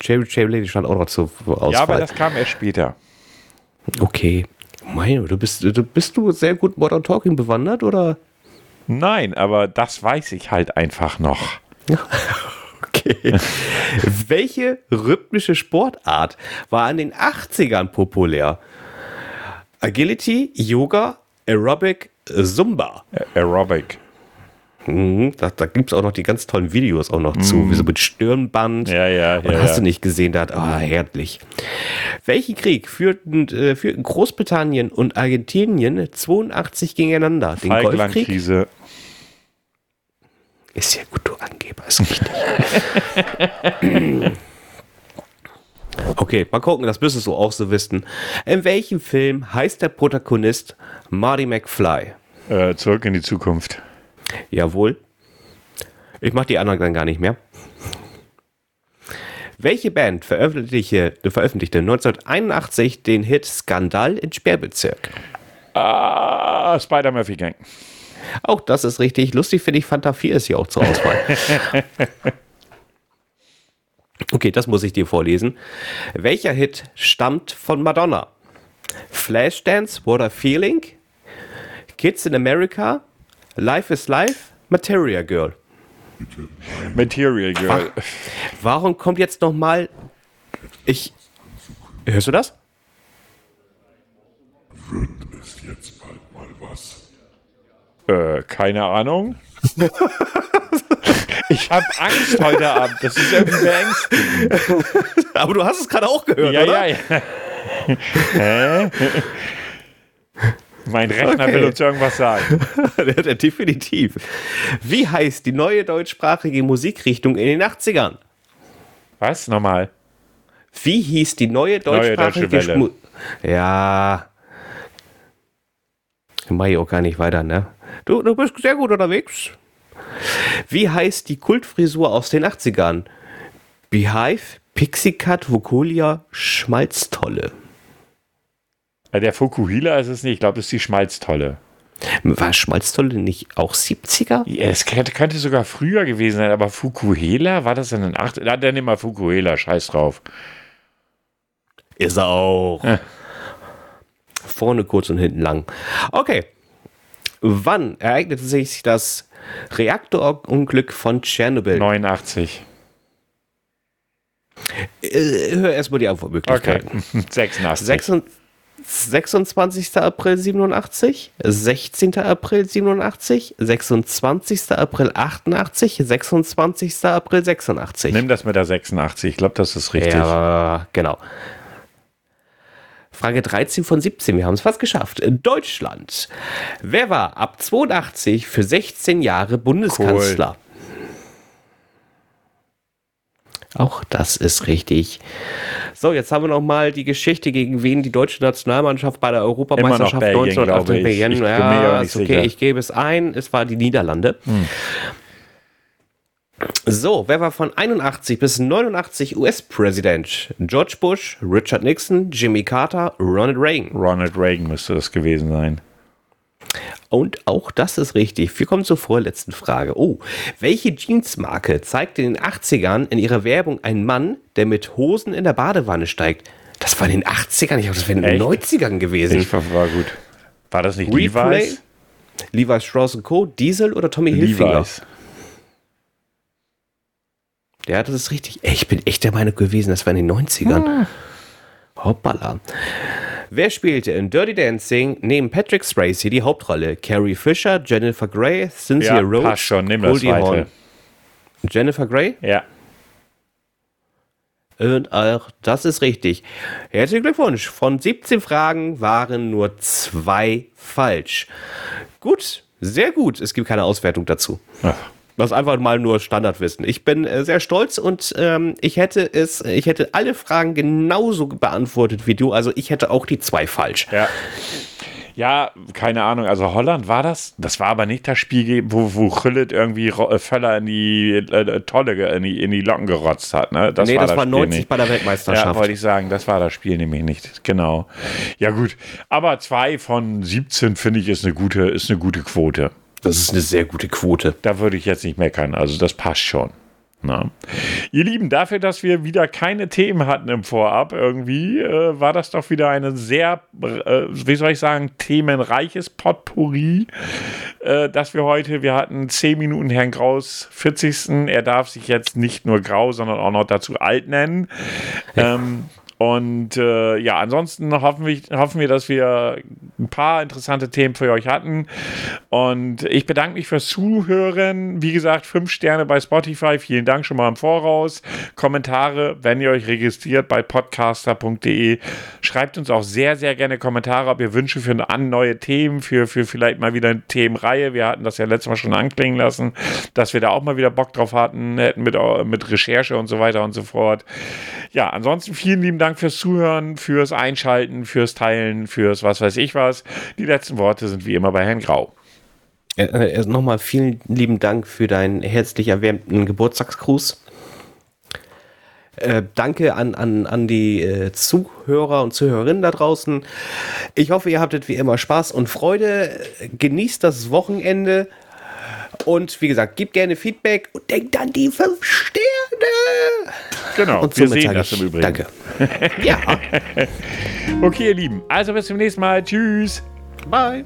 Cherry Cherry Lady stand auch noch zur Auswahl. Ja, aber das kam erst später. okay. Meine, du bist, du bist du sehr gut Modern Talking bewandert oder? Nein, aber das weiß ich halt einfach noch. (laughs) Okay. Welche rhythmische Sportart war in den 80ern populär? Agility, Yoga, Aerobic, Zumba. Aerobic. Mhm, da da gibt es auch noch die ganz tollen Videos auch noch zu, wie so mit Stirnband. Ja, ja, Und ja, hast ja. du nicht gesehen, da hat, ah, herrlich. Welchen Krieg führten, äh, führten Großbritannien und Argentinien 82 gegeneinander? Den Golfkrieg? Falklandkrise. Ist ja gut, du Angeber, ist richtig. (laughs) okay, mal gucken, das müsstest du auch so wissen. In welchem Film heißt der Protagonist Marty McFly? Äh, zurück in die Zukunft. Jawohl. Ich mach die anderen dann gar nicht mehr. Welche Band veröffentlichte, veröffentlichte 1981 den Hit Skandal in Sperrbezirk? Ah, Spider-Murphy Gang. Auch das ist richtig. Lustig finde ich, Fanta 4 ist hier auch zur Auswahl. (laughs) okay, das muss ich dir vorlesen. Welcher Hit stammt von Madonna? Flashdance, What a Feeling? Kids in America? Life is Life? Materia Girl? Material Girl. Warum kommt jetzt noch mal ich Hörst du das? Wird es jetzt bald mal was? Äh, keine Ahnung. (laughs) Ich habe Angst heute Abend. Das ist irgendwie beängstigend. Aber du hast es gerade auch gehört, Ja, oder? ja, ja. Hä? Mein Rechner Okay. will uns irgendwas sagen. (laughs) Definitiv. Wie heißt die neue deutschsprachige Musikrichtung in den 80ern? Was? Nochmal. Wie hieß die neue Neue deutschsprachige Deutsche Welle. Ja. Mach ich auch gar nicht weiter, ne? Du, du bist sehr gut unterwegs. Wie heißt die Kultfrisur aus den 80ern? Beehive, Pixie Cut, Vokulia, Schmalztolle. Äh, Der Fukuhila ist es nicht. Ich glaube, das ist die Schmalztolle. War Schmalztolle nicht auch 70er? Ja, es könnte, sogar früher gewesen sein, aber Fukuhela, war das in den 8. Na, dann immer Fukuhela, scheiß drauf. Ist er auch. Ja. Vorne kurz und hinten lang. Okay. Wann ereignete sich das Reaktorunglück von Tschernobyl? 89. Äh, hör erstmal die Okay. Antwortmöglichkeiten. 86. 26 26. April 87, 16. April 87, 26. April 88, 26. April 86. Nimm das mit der 86. Ich glaube, das ist richtig. Ja, genau. Frage 13 von 17, wir haben es fast geschafft. Deutschland. Wer war ab 82 für 16 Jahre Bundeskanzler? Auch das ist richtig. So, jetzt haben wir noch mal die Geschichte, gegen wen die deutsche Nationalmannschaft bei der Europameisterschaft Immer noch Belgien, 1988 glaube ich. Ich Ja, ist okay. Hm. ich gebe es ein. Es war die Niederlande. So, wer war von 81 bis 89 US-Präsident? George Bush, Richard Nixon, Jimmy Carter, Ronald Reagan. Ronald Reagan müsste das gewesen sein. Und auch das ist richtig. Wir kommen zur vorletzten Frage. Oh, welche Jeansmarke zeigte in den 80ern in ihrer Werbung einen Mann, der mit Hosen in der Badewanne steigt? Das war in den 80ern, ich glaube, das wäre in den Echt? 90ern gewesen. Ich war, war gut. War das nicht Replay? Levi's? Levi Strauss Co., Diesel oder Tommy Hilfiger? Levi's. Ja, das ist richtig. Ey, ich bin echt der Meinung gewesen, das war in den 90ern. Hoppala. Wer spielte in Dirty Dancing neben Patrick Swayze die Hauptrolle? Carrie Fisher, Jennifer Grey, Cynthia Ja, Rhodes, passt schon. Nimm das. Hawn. Jennifer Grey? Ja. Und auch das ist richtig. Herzlichen Glückwunsch. Von 17 Fragen waren nur zwei falsch. Gut, sehr gut. Es gibt keine Auswertung dazu. Ach, Das ist einfach mal nur Standardwissen. Ich bin äh, sehr stolz und ähm, ich hätte es, ich hätte alle Fragen genauso beantwortet wie du. Also ich hätte auch die zwei falsch. Ja. Ja, keine Ahnung. Also Holland war das. Das war aber nicht das Spiel, wo, wo Chillet irgendwie äh, Völler in die äh, Tolle, ge- in die, in die Locken gerotzt hat. Ne? Das nee, das war Spiel 90 nicht. bei der Ja, Weltmeisterschaft. wollte ich sagen, das war das Spiel nämlich nicht. Genau. Ja, gut. Aber zwei von 17 finde ich ist eine gute, ist eine gute Quote. Das ist eine sehr gute Quote. Da würde ich jetzt nicht meckern. Also das passt schon. Na. Ihr Lieben, dafür, dass wir wieder keine Themen hatten im Vorab, irgendwie äh, war das doch wieder eine sehr, äh, wie soll ich sagen, themenreiches Potpourri, äh, dass wir heute, wir hatten 10 Minuten Herrn Graus 40. Er darf sich jetzt nicht nur Grau, sondern auch noch dazu alt nennen. Ähm, und äh, ja, ansonsten hoffen wir, hoffen wir, dass wir ein paar interessante Themen für euch hatten. Und ich bedanke mich fürs Zuhören. Wie gesagt, fünf Sterne bei Spotify. Vielen Dank schon mal im Voraus. Kommentare, wenn ihr euch registriert bei podcaster.de. Schreibt uns auch sehr, sehr gerne Kommentare, ob ihr Wünsche für neue Themen, für, für vielleicht mal wieder eine Themenreihe. Wir hatten das ja letztes Mal schon anklingen lassen, dass wir da auch mal wieder Bock drauf hatten, hätten mit, mit Recherche und so weiter und so fort. Ja, ansonsten vielen lieben Dank fürs Zuhören, fürs Einschalten, fürs Teilen, fürs was weiß ich was. Die letzten Worte sind wie immer bei Herrn Grau. Äh, äh, Nochmal vielen lieben Dank für deinen herzlich erwärmten Geburtstagsgruß. Äh, danke an, an, an die äh, Zuhörer und Zuhörerinnen da draußen. Ich hoffe, ihr habtet wie immer Spaß und Freude. Genießt das Wochenende. Und wie gesagt, gebt gerne Feedback und denkt an die fünf Sterne. Genau, Und wir sehen das ich im Übrigen. Danke. (laughs) ja, Okay, ihr Lieben. Also bis zum nächsten Mal. Tschüss. bye.